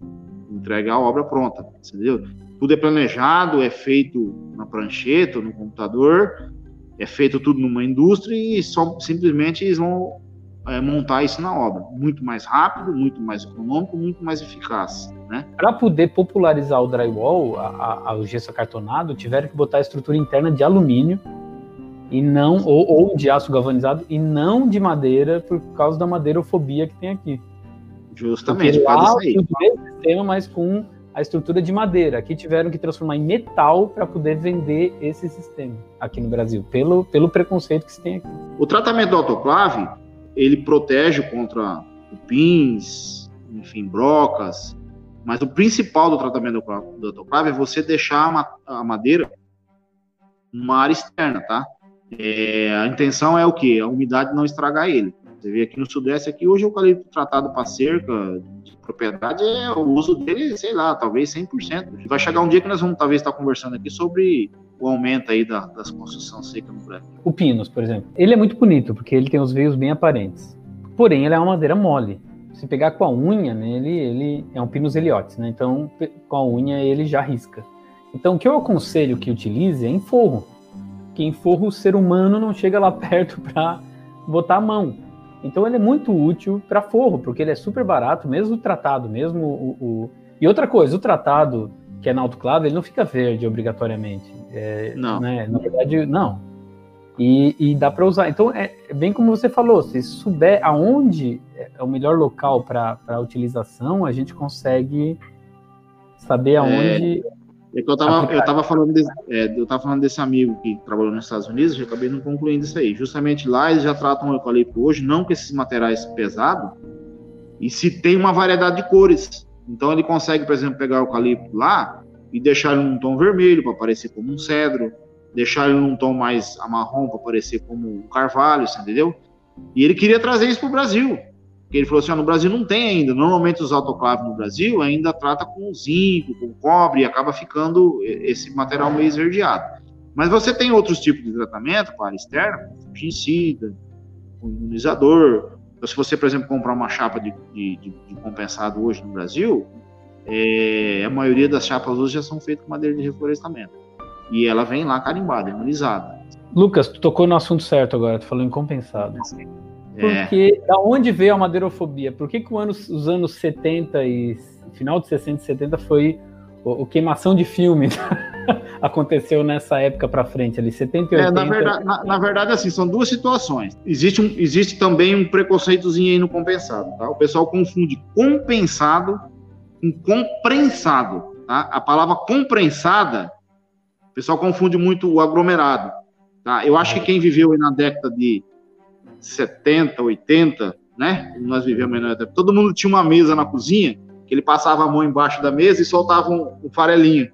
entrega a obra pronta, entendeu? Tudo é planejado, é feito na prancheta, no computador, é feito tudo numa indústria e só simplesmente eles vão é, montar isso na obra. Muito mais rápido, muito mais econômico, muito mais eficaz. Né? Para poder popularizar o drywall, a, a, o gesso acartonado, tiveram que botar a estrutura interna de alumínio e não ou, ou de aço galvanizado e não de madeira por causa da madeirofobia que tem aqui. Justamente, Porque lá, o mesmo sistema, mas com a estrutura de madeira. Aqui tiveram que transformar em metal para poder vender esse sistema aqui no Brasil, pelo, pelo preconceito que se tem aqui. O tratamento do autoclave, ele protege contra cupins, enfim, brocas, mas o principal do tratamento do autoclave é você deixar a madeira numa área externa, tá? É, a intenção é o que? A umidade não estragar ele. Você vê aqui no Sudeste, aqui hoje o eucalipto tratado para cerca de propriedade, é o uso dele, sei lá, talvez 100%. Vai chegar um dia que nós vamos talvez estar conversando aqui sobre o aumento aí da, das construções secas no Brasil. O pinus, por exemplo, ele é muito bonito porque ele tem os veios bem aparentes. Porém, ele é uma madeira mole. Se pegar com a unha nele, ele é um pinus heliotes, né? Então, com a unha ele já risca. Então, o que eu aconselho que utilize é em forro. Que em forro o ser humano não chega lá [LAUGHS] perto para botar a mão. Então ele é muito útil para forro, porque ele é super barato, mesmo tratado, mesmo o, o... E outra coisa, o tratado que é na autoclave, ele não fica verde obrigatoriamente. É, não. Né? Na verdade, não. E, e dá para usar. Então, é, é bem como você falou, se souber aonde é o melhor local para a utilização, a gente consegue saber aonde. É, é que eu estava eu tava falando, desse, é, eu tava falando desse amigo que trabalhou nos Estados Unidos, eu acabei não concluindo isso aí. Justamente lá eles já tratam o eucalipto hoje, não com esses materiais pesados, e se tem uma variedade de cores. Então ele consegue, por exemplo, pegar o eucalipto lá e deixar ele num tom vermelho para parecer como um cedro, deixar ele num tom mais amarrom para parecer como um carvalho, entendeu? E ele queria trazer isso para o Brasil. Porque ele falou assim: ah, no Brasil não tem ainda. Normalmente os autoclaves no Brasil ainda trata com zinco, com cobre, e acaba ficando esse material meio esverdeado. Mas você tem outros tipos de tratamento para a externa, fungicida, com imunizador, então, se você, por exemplo, comprar uma chapa de, de, de compensado hoje no Brasil, é, a maioria das chapas hoje já são feitas com madeira de reflorestamento. E ela vem lá carimbada, imunizada. Lucas, tu tocou no assunto certo agora, tu falou em compensado. É. Porque da onde veio a madeirofobia? Por que, que anos, os anos 70 e final de 60 e 70 foi o, o queimação de filme? [LAUGHS] aconteceu nessa época para frente, ali, 70 e 80. É, na, verdade, na, na, verdade, assim, são duas situações. Existe, um, existe também um preconceitozinho aí no compensado, tá? O pessoal confunde compensado com comprensado, tá? A palavra comprensada, o pessoal confunde muito o aglomerado, tá? Eu acho que quem viveu aí na década de 70, 80, né? Nós vivemos aí na década, todo mundo tinha uma mesa na cozinha, ele passava a mão embaixo da mesa e soltava um, um farelinho.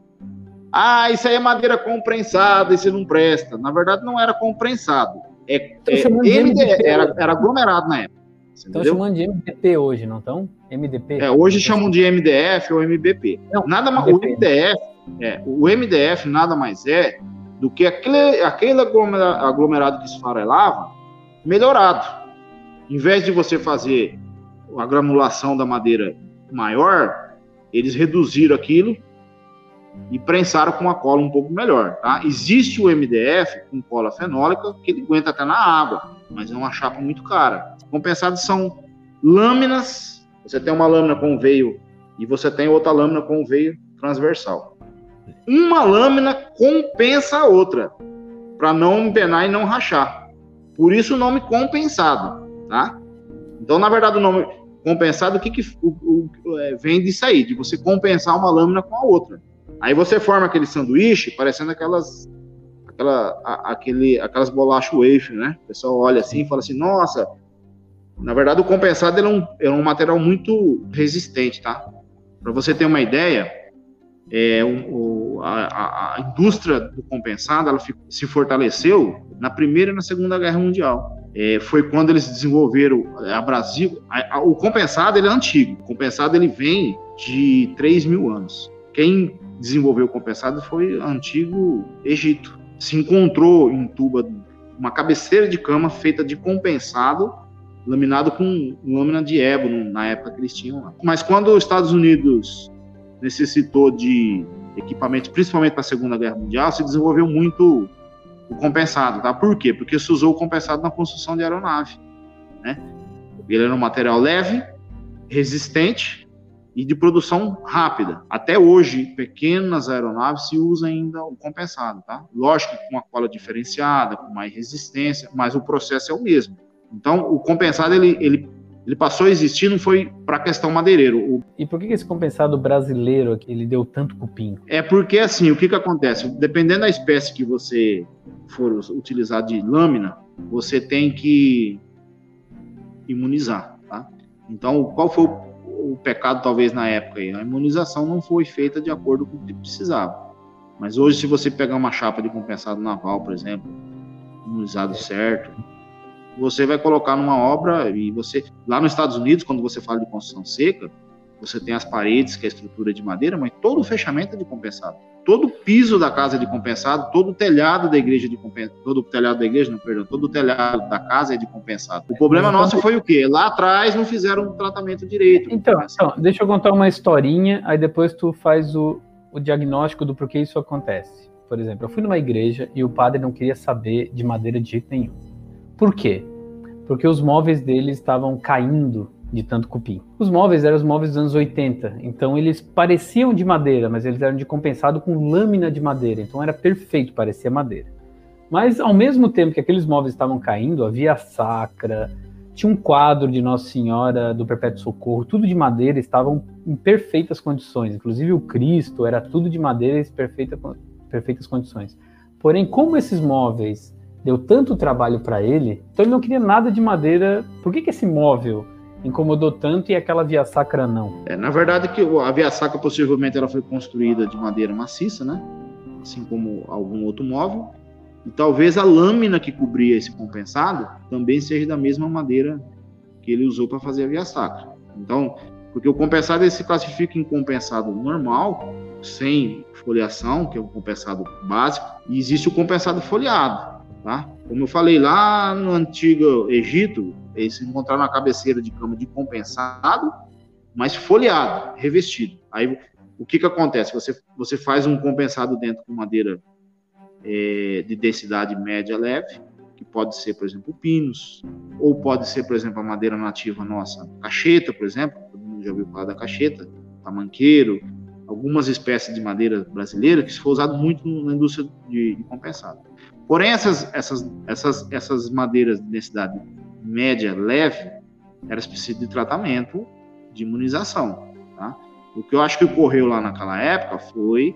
Ah, isso aí é madeira comprensada, isso não presta. Na verdade, não era comprensado. É, é MD, era, era aglomerado na época. Estão chamando de MDP hoje, não estão? MDP? É, hoje chamam de MDF ou MBP. Não, nada mais, o MDF, é, o MDF nada mais é do que aquele, aquele aglomerado que esfarelava melhorado. Em vez de você fazer a granulação da madeira maior, eles reduziram aquilo e prensaram com uma cola um pouco melhor. Tá? Existe o MDF com cola fenólica que ele aguenta até na água, mas é uma chapa muito cara. Compensados são lâminas. Você tem uma lâmina com veio e você tem outra lâmina com veio transversal. Uma lâmina compensa a outra para não empenar e não rachar. Por isso o nome compensado, tá? Então, na verdade, o nome compensado, o que, que o, o, é, vem disso aí? De você compensar uma lâmina com a outra. Aí você forma aquele sanduíche parecendo aquelas aquela, a, aquele, aquelas bolachas wafer, né? O pessoal olha assim e fala assim, nossa, na verdade o compensado é um, é um material muito resistente, tá? Para você ter uma ideia, é, o, a, a, indústria do compensado ela se fortaleceu na Primeira e na Segunda Guerra Mundial. É, foi quando eles desenvolveram a Brasil. A, o compensado ele é antigo. O compensado ele vem de 3 mil anos. Quem desenvolveu o compensado foi o antigo Egito. Se encontrou em Tuba uma cabeceira de cama feita de compensado, laminado com lâmina de ébano, na época que eles tinham lá. Mas quando os Estados Unidos necessitou de equipamento, principalmente para a Segunda Guerra Mundial, se desenvolveu muito o compensado, tá? Por quê? Porque se usou o compensado na construção de aeronave, né? Ele era um material leve, resistente e de produção rápida. Até hoje, pequenas aeronaves se usa ainda o compensado, tá? Lógico com uma cola diferenciada, com mais resistência, mas o processo é o mesmo. Então, o compensado ele, ele, ele passou a existir, não foi para a questão madeireiro. O... E por que esse compensado brasileiro aqui, ele deu tanto cupim? É porque assim, o que que acontece? Dependendo da espécie que você for utilizar de lâmina, você tem que imunizar, tá? Então, qual foi o o pecado talvez na época aí, a imunização não foi feita de acordo com o que precisava. Mas hoje, se você pegar uma chapa de compensado naval, por exemplo, imunizado certo, você vai colocar numa obra e você lá nos Estados Unidos, quando você fala de construção seca, você tem as paredes, que é a estrutura de madeira, mas todo o fechamento é de compensado. Todo o piso da casa é de compensado, todo o telhado da igreja é de compensado, todo o telhado da igreja, não, perdão, todo o telhado da casa é de compensado. O problema então, nosso foi o quê? Lá atrás não fizeram um tratamento direito. Então, então, deixa eu contar uma historinha, aí depois tu faz o, o diagnóstico do porquê isso acontece. Por exemplo, eu fui numa igreja e o padre não queria saber de madeira de jeito nenhum. Por quê? Porque os móveis dele estavam caindo de tanto cupim. Os móveis eram os móveis dos anos 80, então eles pareciam de madeira, mas eles eram de compensado com lâmina de madeira, então era perfeito, parecia madeira. Mas ao mesmo tempo que aqueles móveis estavam caindo, havia sacra, tinha um quadro de Nossa Senhora do Perpétuo Socorro, tudo de madeira, estavam em perfeitas condições. Inclusive o Cristo era tudo de madeira em perfeita, perfeitas condições. Porém, como esses móveis deu tanto trabalho para ele, então ele não queria nada de madeira. Por que, que esse móvel incomodou tanto e aquela via sacra não? É, na verdade, que a via sacra possivelmente ela foi construída de madeira maciça, né? Assim como algum outro móvel. E talvez a lâmina que cobria esse compensado também seja da mesma madeira que ele usou para fazer a via sacra. Então, porque o compensado ele se classifica em compensado normal, sem foliação, que é o compensado básico, e existe o compensado foliado, tá? Como eu falei lá no antigo Egito, eles encontraram a cabeceira de cama de compensado, mas foliado, revestido. Aí o que que acontece? Você você faz um compensado dentro com madeira é, de densidade média leve, que pode ser, por exemplo, pinos, ou pode ser, por exemplo, a madeira nativa nossa, cacheta, por exemplo, todo mundo já ouviu falar da cacheta, tamanqueiro, algumas espécies de madeira brasileira que se foi usado muito na indústria de, de compensado. Porém, essas, essas, essas, essas madeiras de densidade média leve, elas precisam de tratamento de imunização. Tá? O que eu acho que ocorreu lá naquela época foi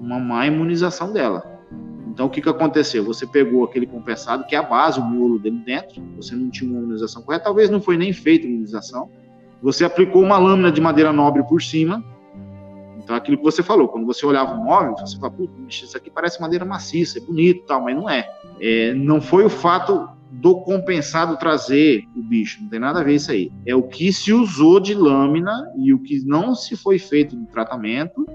uma má imunização dela. Então, o que, que aconteceu? Você pegou aquele compensado, que é a base, o miolo dele dentro, você não tinha uma imunização correta, talvez não foi nem feita a imunização. Você aplicou uma lâmina de madeira nobre por cima. Então, aquilo que você falou, quando você olhava o móvel, você fala, putz, isso aqui parece madeira maciça, é bonito tal, mas não é. é. Não foi o fato do compensado trazer o bicho, não tem nada a ver isso aí. É o que se usou de lâmina e o que não se foi feito de tratamento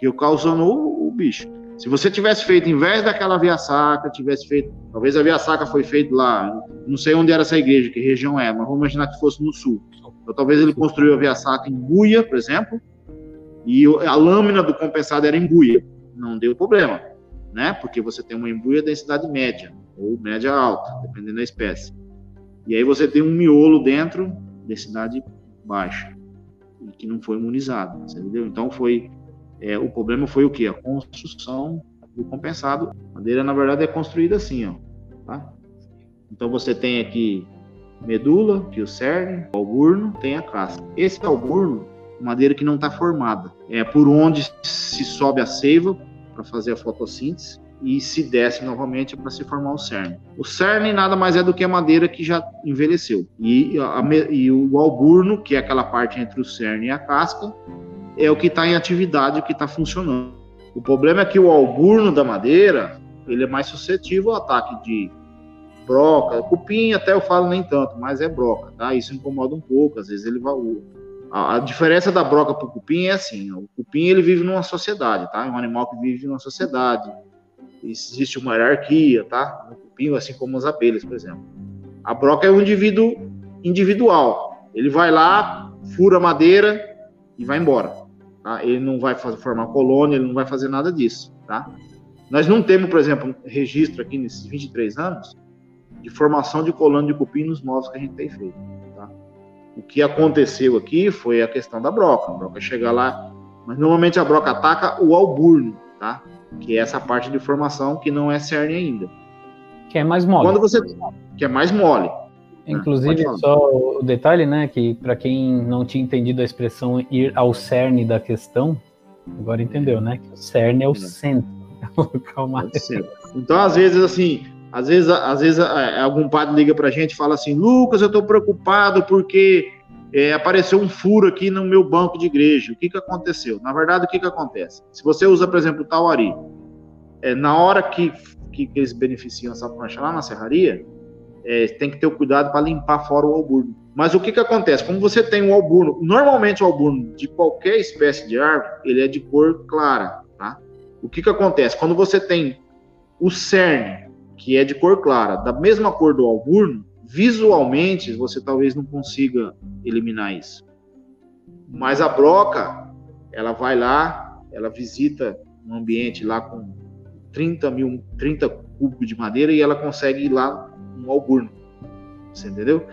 que ocasionou o bicho. Se você tivesse feito, em vez daquela via sacra, tivesse feito, talvez a via sacra foi feita lá, não sei onde era essa igreja, que região é, mas vamos imaginar que fosse no sul. Então, talvez ele construiu a via sacra em buia, por exemplo, e a lâmina do compensado era em buia. Não deu problema, né? Porque você tem uma embuia densidade média, ou média alta, dependendo da espécie. E aí você tem um miolo dentro, densidade baixa, e que não foi imunizado, entendeu? Então foi é, o problema foi o que? A construção do compensado. A madeira, na verdade, é construída assim, ó. Tá? Então você tem aqui medula, que o cerne, alburno, tem a casca. Esse alburno, madeira que não está formada, é por onde se sobe a seiva para fazer a fotossíntese e se desce novamente para se formar o cerne. O cerne nada mais é do que a madeira que já envelheceu. E, a, e o alburno, que é aquela parte entre o cerne e a casca, é o que está em atividade, o que está funcionando. O problema é que o alburno da madeira ele é mais suscetível ao ataque de broca, cupim até eu falo nem tanto, mas é broca, tá? Isso incomoda um pouco, às vezes ele vai a, a diferença da broca para o cupim é assim, o cupim ele vive numa sociedade, tá? É um animal que vive numa sociedade. Existe uma hierarquia, tá? O cupim, assim como as abelhas, por exemplo. A broca é um indivíduo individual. Ele vai lá, fura madeira e vai embora. Tá? Ele não vai fazer, formar colônia, ele não vai fazer nada disso. Tá? Nós não temos, por exemplo, registro aqui nesses 23 anos de formação de colônia de cupim nos móveis que a gente tem feito. O que aconteceu aqui foi a questão da broca. A broca chegar lá, mas normalmente a broca ataca o alburno, tá? que é essa parte de formação que não é cerne ainda. Que é mais mole. Quando você que é mais mole. É, Inclusive, só o detalhe, né, que para quem não tinha entendido a expressão ir ao cerne da questão, agora entendeu, né? Que o cerne é o centro, [LAUGHS] é o local mais. Então, às vezes, assim, às vezes, às vezes é, algum padre liga pra gente e fala assim, Lucas, eu tô preocupado porque é, apareceu um furo aqui no meu banco de igreja. O que que aconteceu? Na verdade, o que que acontece? Se você usa, por exemplo, o tauari, é, na hora que, que, que eles beneficiam essa prancha lá na serraria, é, tem que ter o cuidado para limpar fora o alburno. Mas o que, que acontece? Como você tem um alburno, normalmente o alburno de qualquer espécie de árvore, ele é de cor clara, tá? O que, que acontece? Quando você tem o cerne, que é de cor clara, da mesma cor do alburno, visualmente você talvez não consiga eliminar isso. Mas a broca, ela vai lá, ela visita um ambiente lá com 30 mil, 30 cúbicos de madeira e ela consegue ir lá um alburno. Você entendeu?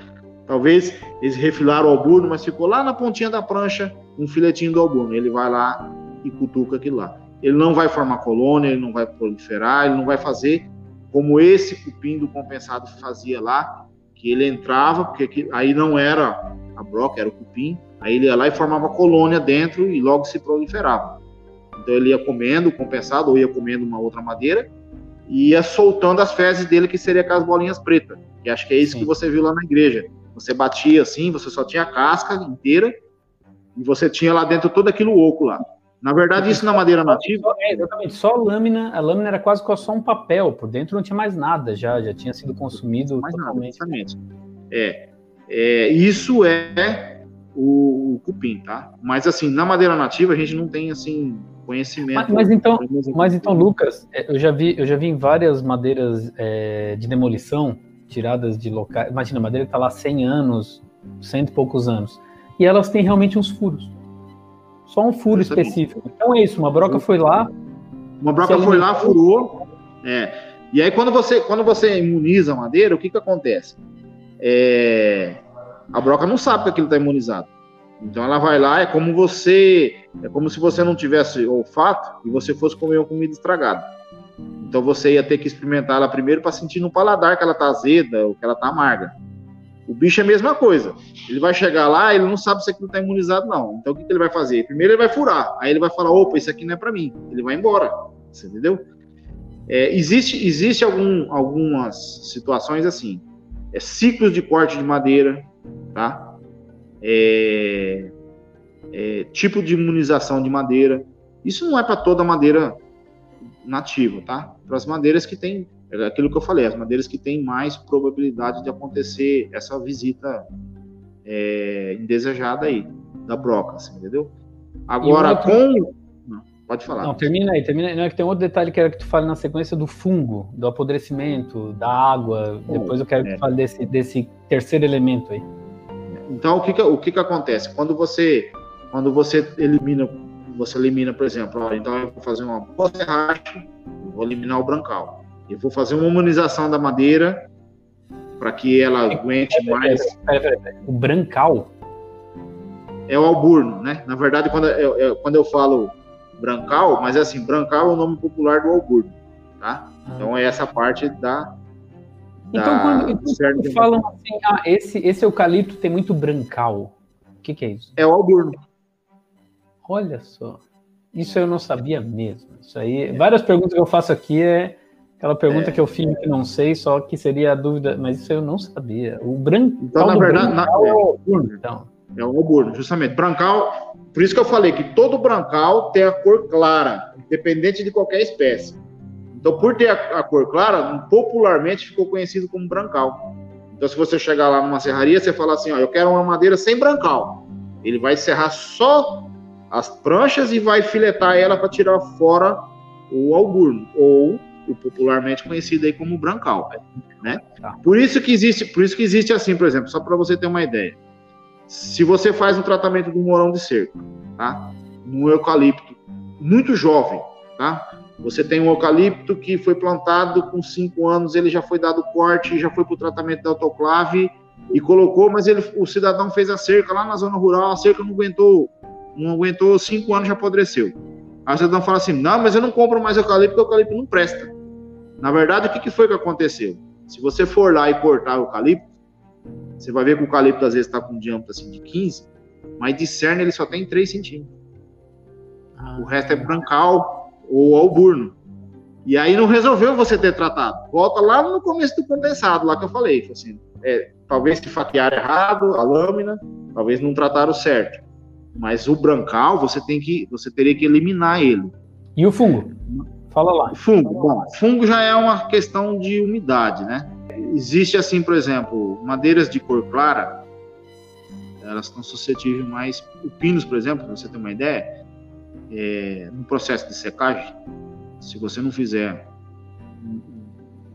Talvez eles refilaram o alburno, mas ficou lá na pontinha da prancha um filetinho do alburno. Ele vai lá e cutuca aquilo lá. Ele não vai formar colônia, ele não vai proliferar, ele não vai fazer como esse cupim do compensado fazia lá, que ele entrava, porque aí não era a broca, era o cupim, aí ele ia lá e formava colônia dentro e logo se proliferava. Então ele ia comendo o compensado ou ia comendo uma outra madeira e ia soltando as fezes dele, que seria aquelas bolinhas pretas. Que acho que é isso Sim. que você viu lá na igreja. Você batia assim, você só tinha a casca inteira e você tinha lá dentro todo aquilo oco lá. Na verdade, isso na madeira nativa. É, exatamente, só a lâmina, a lâmina era quase só um papel, por dentro não tinha mais nada já, já tinha sido consumido mais totalmente. Nada, exatamente. É, é, isso é o, o, cupim, tá? Mas assim, na madeira nativa a gente não tem assim conhecimento. Mas, mas então, mas então, Lucas, é, eu já vi, eu já vi em várias madeiras é, de demolição tiradas de locais. Imagina, a madeira está lá 100 anos, cento e poucos anos, e elas têm realmente uns furos. Só um furo específico. Então é isso, uma broca foi lá. Uma broca foi lá, furou. É. E aí quando você, quando você imuniza a madeira, o que que acontece? É, a broca não sabe que aquilo está imunizado. Então ela vai lá, é como você, é como se você não tivesse olfato e você fosse comer uma comida estragada. Então você ia ter que experimentar ela primeiro para sentir no paladar que ela tá azeda ou que ela tá amarga. O bicho é a mesma coisa. Ele vai chegar lá, ele não sabe se aquilo está imunizado, não. Então o que, que, ele vai fazer? Primeiro ele vai furar, aí ele vai falar: opa, isso aqui não é para mim. Ele vai embora. Você entendeu? É, existe existe algum, algumas situações assim. É, ciclos de corte de madeira, tá? É, é, tipo de imunização de madeira. Isso não é para toda madeira nativa, tá? Para as madeiras que tem é aquilo que eu falei, as madeiras que têm mais probabilidade de acontecer essa visita é, indesejada aí, da broca, assim, entendeu? Agora, outro... com. Não, pode falar. Não, termina aí, termina aí. Não, é que tem outro detalhe que era que tu fale na sequência do fungo, do apodrecimento, da água. Bom, Depois eu quero é. que tu fale desse, desse terceiro elemento aí. Então, o que, que o que, que acontece? Quando você, quando você elimina, você elimina, por exemplo, ó, então eu vou fazer uma boa serragem, vou eliminar o brancal. Eu vou fazer uma humanização da madeira para que ela aguente mais. O brancal é o alburno, né? Na verdade, quando eu, eu, quando eu falo brancal, mas é assim, brancal é o nome popular do alburno, tá? Ah. Então é essa parte da. Então, quando, então, falam assim, ah, esse, esse eucalipto tem muito brancal, o que, que é isso? É o alburno. Olha só, isso eu não sabia mesmo. Isso aí, é. várias perguntas que eu faço aqui é Aquela pergunta é, que eu fiz que não sei, só que seria a dúvida, mas isso eu não sabia. O branco. Então, na verdade, na, é o alburno. Então. É o alburno, justamente. Brancal, por isso que eu falei que todo brancal tem a cor clara, independente de qualquer espécie. Então, por ter a, a cor clara, popularmente ficou conhecido como brancal. Então, se você chegar lá numa serraria, você fala assim: ó, eu quero uma madeira sem brancal. Ele vai serrar só as pranchas e vai filetar ela para tirar fora o alburno. Ou popularmente conhecido aí como brancal, né? Tá. Por isso que existe, por isso que existe assim, por exemplo, só para você ter uma ideia. Se você faz um tratamento do morão de cerco, tá? No eucalipto muito jovem, tá? Você tem um eucalipto que foi plantado com cinco anos, ele já foi dado corte, já foi para o tratamento da autoclave e colocou, mas ele, o cidadão fez a cerca lá na zona rural, a cerca não aguentou, não aguentou cinco anos, já apodreceu. Aí o cidadão fala assim: não, mas eu não compro mais eucalipto porque o eucalipto não presta. Na verdade, o que, que foi que aconteceu? Se você for lá e cortar o eucalipto, você vai ver que o eucalipto às vezes está com um diâmetro assim de 15, mas de cerne ele só tem 3 centímetros. Ah, o resto é brancal ou alburno. E aí não resolveu você ter tratado. Volta lá no começo do condensado, lá que eu falei. Assim, é, talvez se fatiaram errado a lâmina, talvez não trataram certo. Mas o brancal, você tem que, você teria que eliminar ele. E o fungo? Fala lá. Fungo, bom, fungo já é uma questão de umidade, né? Existe assim, por exemplo, madeiras de cor clara, elas estão suscetíveis mais. O pinus, por exemplo, para você ter uma ideia, é, no processo de secagem, se você não fizer,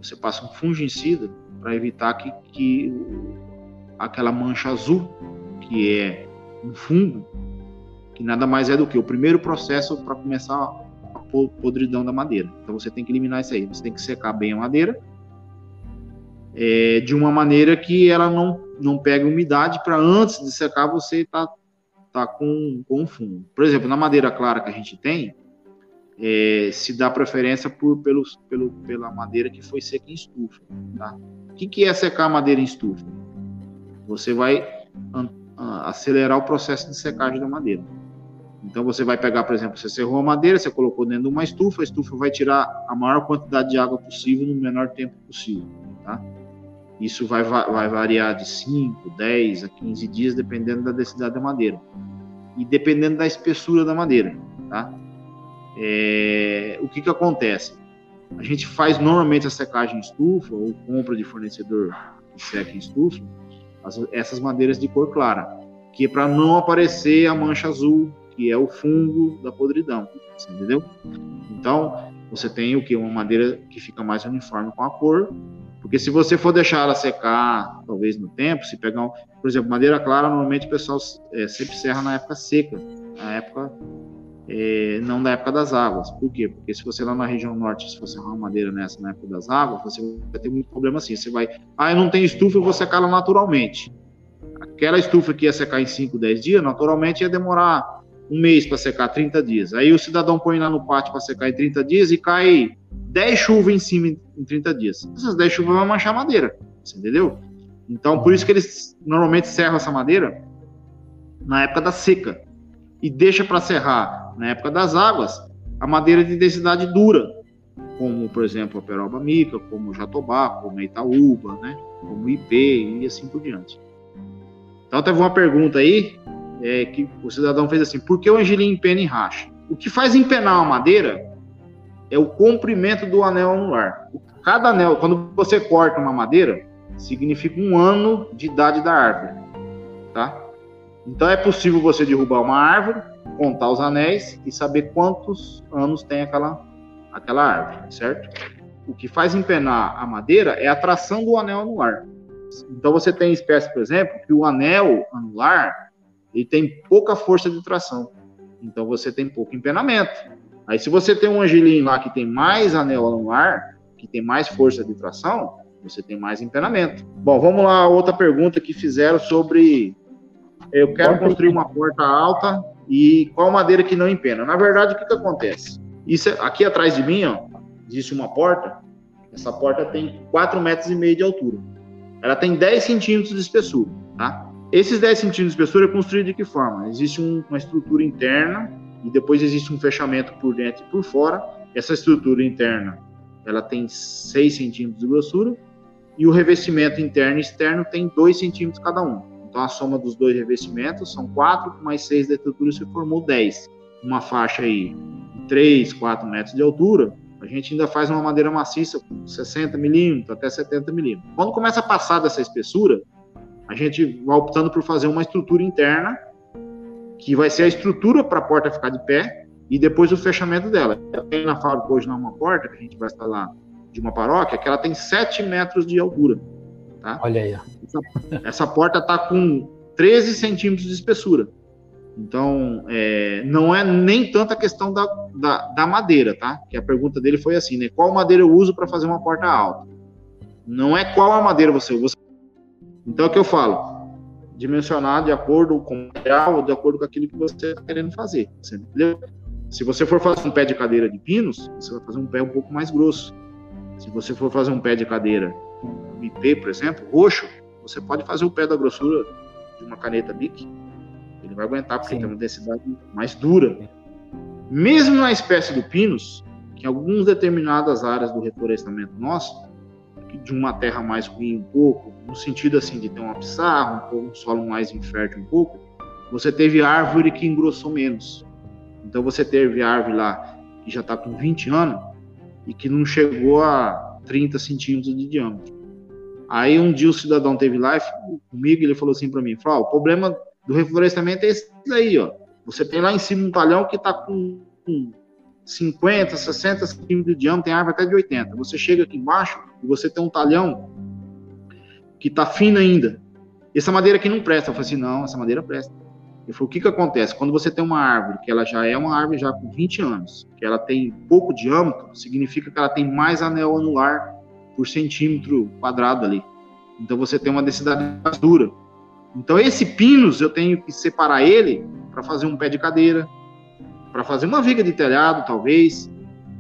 você passa um fungicida para evitar que, que aquela mancha azul, que é um fungo, que nada mais é do que o primeiro processo para começar podridão da madeira. Então você tem que eliminar isso aí. Você tem que secar bem a madeira é, de uma maneira que ela não, não pegue umidade para antes de secar você tá, tá com, com fungo. Por exemplo, na madeira clara que a gente tem, é, se dá preferência por, pelo, pela madeira que foi seca em estufa. Tá? O que, que é secar a madeira em estufa? Você vai acelerar o processo de secagem da madeira. Então você vai pegar, por exemplo, você serrou a madeira, você colocou dentro de uma estufa, a estufa vai tirar a maior quantidade de água possível no menor tempo possível. Tá? Isso vai, vai variar de 5, 10 a 15 dias, dependendo da densidade da madeira. E dependendo da espessura da madeira. Tá? É, o que, que acontece? A gente faz normalmente a secagem em estufa ou compra de fornecedor que seca em estufa as, essas madeiras de cor clara, que é para não aparecer a mancha azul, que é o fungo da podridão, entendeu? Então, você tem o que? Uma madeira que fica mais uniforme com a cor, porque se você for deixar ela secar, talvez no tempo, se pegar, um, por exemplo, madeira clara, normalmente o pessoal é, sempre serra na época seca, na época é, não da época das águas. Por quê? Porque se você lá na região norte, se você arrumar madeira nessa na época das águas, você vai ter muito problema assim. Você vai, ah, eu não tenho estufa, eu vou secá-la naturalmente. Aquela estufa que ia secar em 5, 10 dias, naturalmente ia demorar um mês para secar 30 dias. Aí o cidadão põe lá no pátio para secar em 30 dias e cai 10 chuvas em cima em 30 dias. Essas 10 chuvas vão manchar a madeira, você entendeu? Então, por isso que eles normalmente serram essa madeira na época da seca e deixa para serrar na época das águas a madeira de densidade dura, como por exemplo a peroba mica, como jatobá, como a itaúba, né, como ipê e assim por diante. Então teve uma pergunta aí é, que o cidadão fez assim: por que o angelim empena e racha? O que faz empenar a madeira é o comprimento do anel anular. Cada anel, quando você corta uma madeira, significa um ano de idade da árvore, tá? Então é possível você derrubar uma árvore, contar os anéis e saber quantos anos tem aquela, aquela árvore, certo? O que faz empenar a madeira é a tração do anel anular. Então você tem espécies, por exemplo, que o anel anular ele tem pouca força de tração. Então você tem pouco empenamento. Aí se você tem um angelim lá que tem mais anel anular, que tem mais força de tração, você tem mais empenamento. Bom, vamos lá, outra pergunta que fizeram sobre eu quero construir uma porta alta e qual madeira que não empena. Na verdade, o que, que acontece? Isso é, aqui atrás de mim, ó, existe uma porta. Essa porta tem 4 metros e meio de altura. Ela tem 10 centímetros de espessura, tá? Esses 10 centímetros de espessura é construído de que forma? Existe um, uma estrutura interna e depois existe um fechamento por dentro e por fora. Essa estrutura interna, ela tem 6 centímetros de grossura e o revestimento interno e externo tem 2 centímetros cada um. Então a soma dos dois revestimentos são 4 mais 6 da estrutura, se formou 10. Uma faixa aí de 3, 4 metros de altura, a gente ainda faz uma madeira maciça com 60 milímetros até 70 milímetros. Quando começa a passar dessa espessura, a gente vai optando por fazer uma estrutura interna, que vai ser a estrutura para a porta ficar de pé, e depois o fechamento dela. Tem na fábrica hoje uma porta, que a gente vai instalar de uma paróquia, que ela tem 7 metros de altura. Tá? Olha aí. Essa, essa porta está com 13 centímetros de espessura. Então, é, não é nem tanto a questão da, da, da, madeira, tá? Que a pergunta dele foi assim, né? Qual madeira eu uso para fazer uma porta alta? Não é qual a madeira você usa. Então, é o que eu falo? Dimensionar de acordo com o material, de acordo com aquilo que você está querendo fazer. Você entendeu? Se você for fazer um pé de cadeira de pinos, você vai fazer um pé um pouco mais grosso. Se você for fazer um pé de cadeira um IP, por exemplo, roxo, você pode fazer o pé da grossura de uma caneta BIC. Ele vai aguentar porque Sim. tem uma densidade mais dura. Mesmo na espécie do pinus, que em algumas determinadas áreas do reflorestamento nosso, de uma terra mais ruim um pouco, no sentido assim de ter uma pissarra, um, um solo mais infértil um pouco, você teve árvore que engrossou menos. Então você teve árvore lá que já está com 20 anos e que não chegou a 30 centímetros de diâmetro. Aí um dia o cidadão teve lá comigo, ele falou assim para mim, falou, o problema do reflorestamento é esse daí, ó. Você tem lá em cima um talhão que está com, com 50, 60 centímetros de diâmetro, tem árvore até de 80. Você chega aqui embaixo e você tem um talhão que está fino ainda. Essa madeira aqui não presta. Eu falei assim, não, essa madeira presta. Ele falou, o que que acontece? Quando você tem uma árvore, que ela já é uma árvore já com 20 anos, que ela tem pouco diâmetro, significa que ela tem mais anel anular por centímetro quadrado ali. Então você tem uma densidade mais dura. Então esse pinus eu tenho que separar ele para fazer um pé de cadeira, para fazer uma viga de telhado, talvez,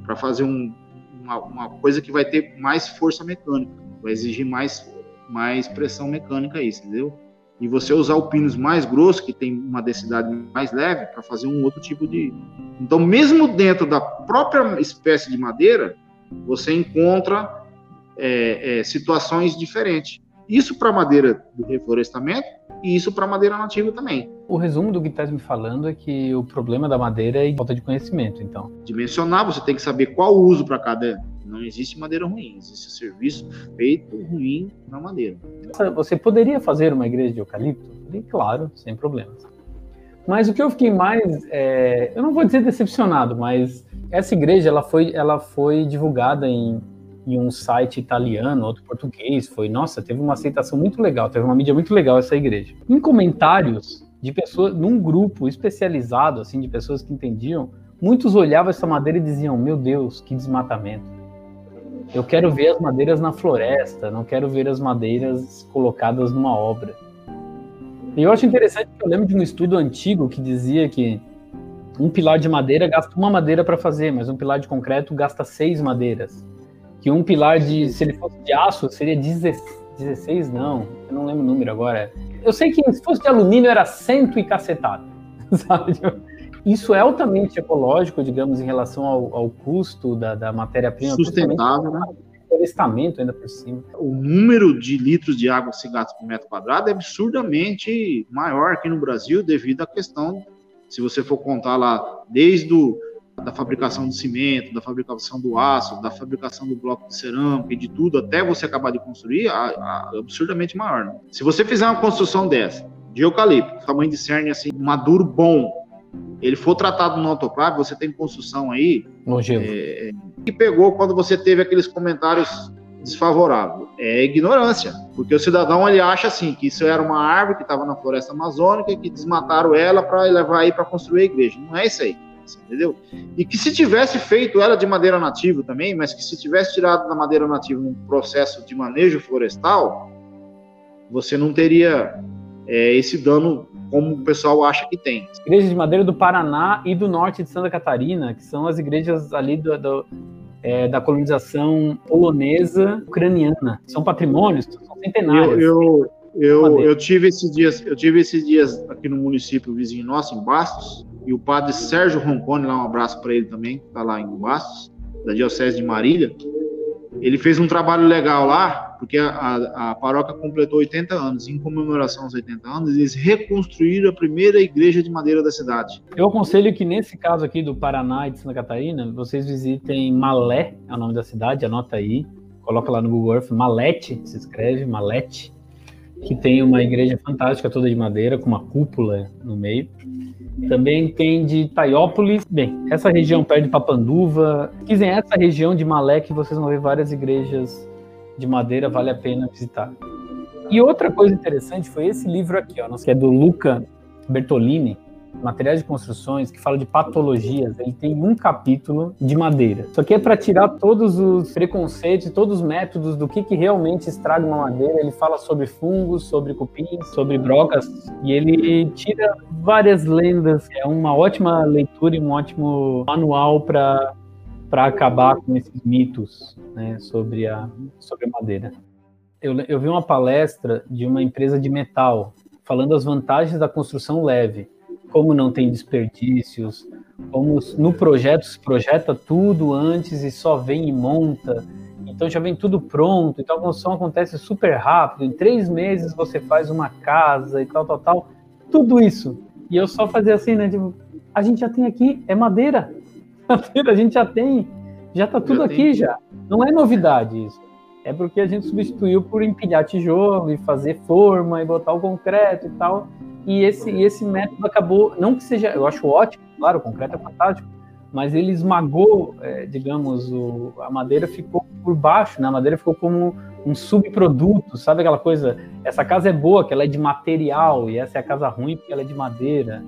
para fazer um, uma, uma, coisa que vai ter mais força mecânica, vai exigir mais, mais pressão mecânica aí, entendeu? E você usar o pinos mais grosso, que tem uma densidade mais leve, para fazer um outro tipo de. Então, mesmo dentro da própria espécie de madeira, você encontra é, é, situações diferentes. Isso para madeira do reflorestamento e isso para madeira nativa também. O resumo do que está me falando é que o problema da madeira é falta de conhecimento, então. Dimensionar, você tem que saber qual uso para cada. Não existe madeira ruim, existe serviço feito ruim na madeira. Você poderia fazer uma igreja de eucalipto? E, claro, sem problemas. Mas o que eu fiquei mais, é, eu não vou dizer decepcionado, mas essa igreja ela foi, ela foi divulgada em em um site italiano, outro português. Foi, nossa, teve uma aceitação muito legal, teve uma mídia muito legal essa igreja. Em comentários de pessoas, num grupo especializado, assim, de pessoas que entendiam, muitos olhavam essa madeira e diziam: Meu Deus, que desmatamento. Eu quero ver as madeiras na floresta, não quero ver as madeiras colocadas numa obra. E eu acho interessante que eu lembro de um estudo antigo que dizia que um pilar de madeira gasta uma madeira para fazer, mas um pilar de concreto gasta seis madeiras que um pilar de, se ele fosse de aço, seria 16, não, eu não lembro o número agora. Eu sei que se fosse de alumínio era cento e cacetado, [LAUGHS] sabe? Isso é altamente ecológico, digamos, em relação ao, ao custo da, da matéria-prima. Sustentável, né? Florestamento ainda por cima. O número de litros de água gasta por metro quadrado é absurdamente maior aqui no Brasil devido à questão, se você for contar lá, desde o da fabricação do cimento, da fabricação do aço, da fabricação do bloco de cerâmica e de tudo, até você acabar de construir, a, a, absurdamente maior. Né? Se você fizer uma construção dessa, de eucalipto, tamanho de cerne assim, maduro bom, ele for tratado no autoclave, você tem construção aí é, que pegou quando você teve aqueles comentários desfavoráveis. É ignorância, porque o cidadão ele acha assim que isso era uma árvore que estava na floresta amazônica que desmataram ela para levar aí para construir a igreja. Não é isso aí entendeu? E que se tivesse feito ela de madeira nativa também, mas que se tivesse tirado da madeira nativa num processo de manejo florestal, você não teria é, esse dano como o pessoal acha que tem. Igrejas de madeira do Paraná e do norte de Santa Catarina, que são as igrejas ali do, do é, da colonização polonesa ucraniana. São patrimônios, são centenários. Eu, eu, eu, eu, tive esses dias, eu tive esses dias aqui no município vizinho nosso, em Bastos, e o padre Sérgio Roncone, lá um abraço para ele também, que está lá em Bastos, da Diocese de Marília. Ele fez um trabalho legal lá, porque a, a, a paróquia completou 80 anos. Em comemoração aos 80 anos, eles reconstruíram a primeira igreja de madeira da cidade. Eu aconselho que, nesse caso aqui do Paraná e de Santa Catarina, vocês visitem Malé, é o nome da cidade, anota aí, coloca lá no Google Earth, Malete, se escreve, Malete, que tem uma igreja fantástica toda de madeira, com uma cúpula no meio. Também tem de Taiópolis. Bem, essa região perto de Papanduva. Quisem essa região de Malé que vocês vão ver várias igrejas de madeira, vale a pena visitar. E outra coisa interessante foi esse livro aqui, ó, que é do Luca Bertolini, materiais de construções, que fala de patologias, ele tem um capítulo de madeira. Isso aqui é para tirar todos os preconceitos, todos os métodos do que, que realmente estraga uma madeira. Ele fala sobre fungos, sobre cupins, sobre brocas, e ele tira várias lendas. É uma ótima leitura e um ótimo manual para para acabar com esses mitos né, sobre, a, sobre madeira. Eu, eu vi uma palestra de uma empresa de metal falando as vantagens da construção leve como não tem desperdícios, como no projeto se projeta tudo antes e só vem e monta, então já vem tudo pronto, então a construção acontece super rápido, em três meses você faz uma casa e tal, tal, tal, tudo isso. E eu só fazia assim, né, tipo, a gente já tem aqui, é madeira, [LAUGHS] madeira a gente já tem, já tá tudo já aqui tem. já, não é novidade isso. É porque a gente substituiu por empilhar tijolo e fazer forma e botar o concreto e tal. E esse, e esse método acabou, não que seja, eu acho ótimo, claro, o concreto é fantástico, mas ele esmagou, é, digamos, o, a madeira ficou por baixo, né? a madeira ficou como um subproduto, sabe aquela coisa? Essa casa é boa, que ela é de material, e essa é a casa ruim porque ela é de madeira.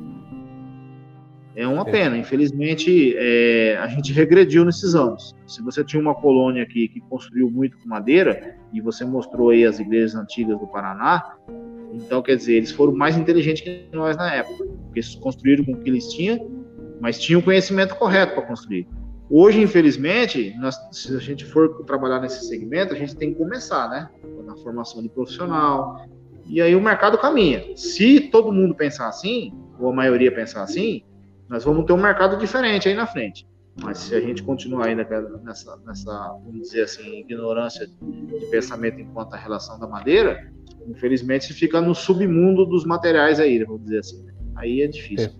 É uma pena, infelizmente é, a gente regrediu nesses anos. Se você tinha uma colônia aqui que construiu muito com madeira, e você mostrou aí as igrejas antigas do Paraná, então, quer dizer, eles foram mais inteligentes que nós na época, porque eles construíram com o que eles tinham, mas tinha o conhecimento correto para construir. Hoje, infelizmente, nós, se a gente for trabalhar nesse segmento, a gente tem que começar, né? Na formação de profissional. E aí o mercado caminha. Se todo mundo pensar assim, ou a maioria pensar assim, nós vamos ter um mercado diferente aí na frente. Mas se a gente continuar ainda nessa, nessa vamos dizer assim, ignorância de pensamento enquanto a relação da madeira, infelizmente fica no submundo dos materiais aí, vamos dizer assim. Aí é difícil.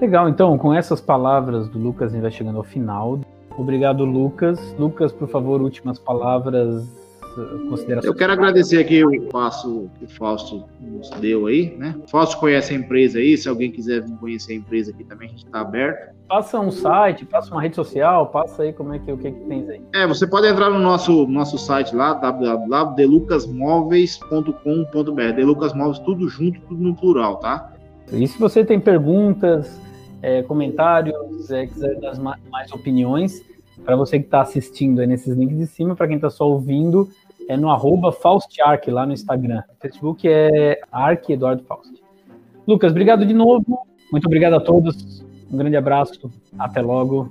Legal, então, com essas palavras do Lucas, a gente vai chegando ao final. Obrigado, Lucas. Lucas, por favor, últimas palavras, considerações. Eu quero agradecer aqui o passo que o Fausto nos deu aí, né? O Fausto conhece a empresa aí, se alguém quiser conhecer a empresa aqui também, a gente está aberto. Passa um site, passa uma rede social, passa aí como é que o que, que tens aí. É, você pode entrar no nosso, nosso site lá, www.delucasmóveis.com.br. Delucasmóveis tudo junto, tudo no plural, tá? E se você tem perguntas, é, comentários, é, quiser dar mais opiniões, para você que está assistindo aí nesses links de cima, para quem está só ouvindo, é no arroba FaustArc lá no Instagram. O Facebook é Arc Eduardo Faust. Lucas, obrigado de novo. Muito obrigado a todos. Um grande abraço. Até logo.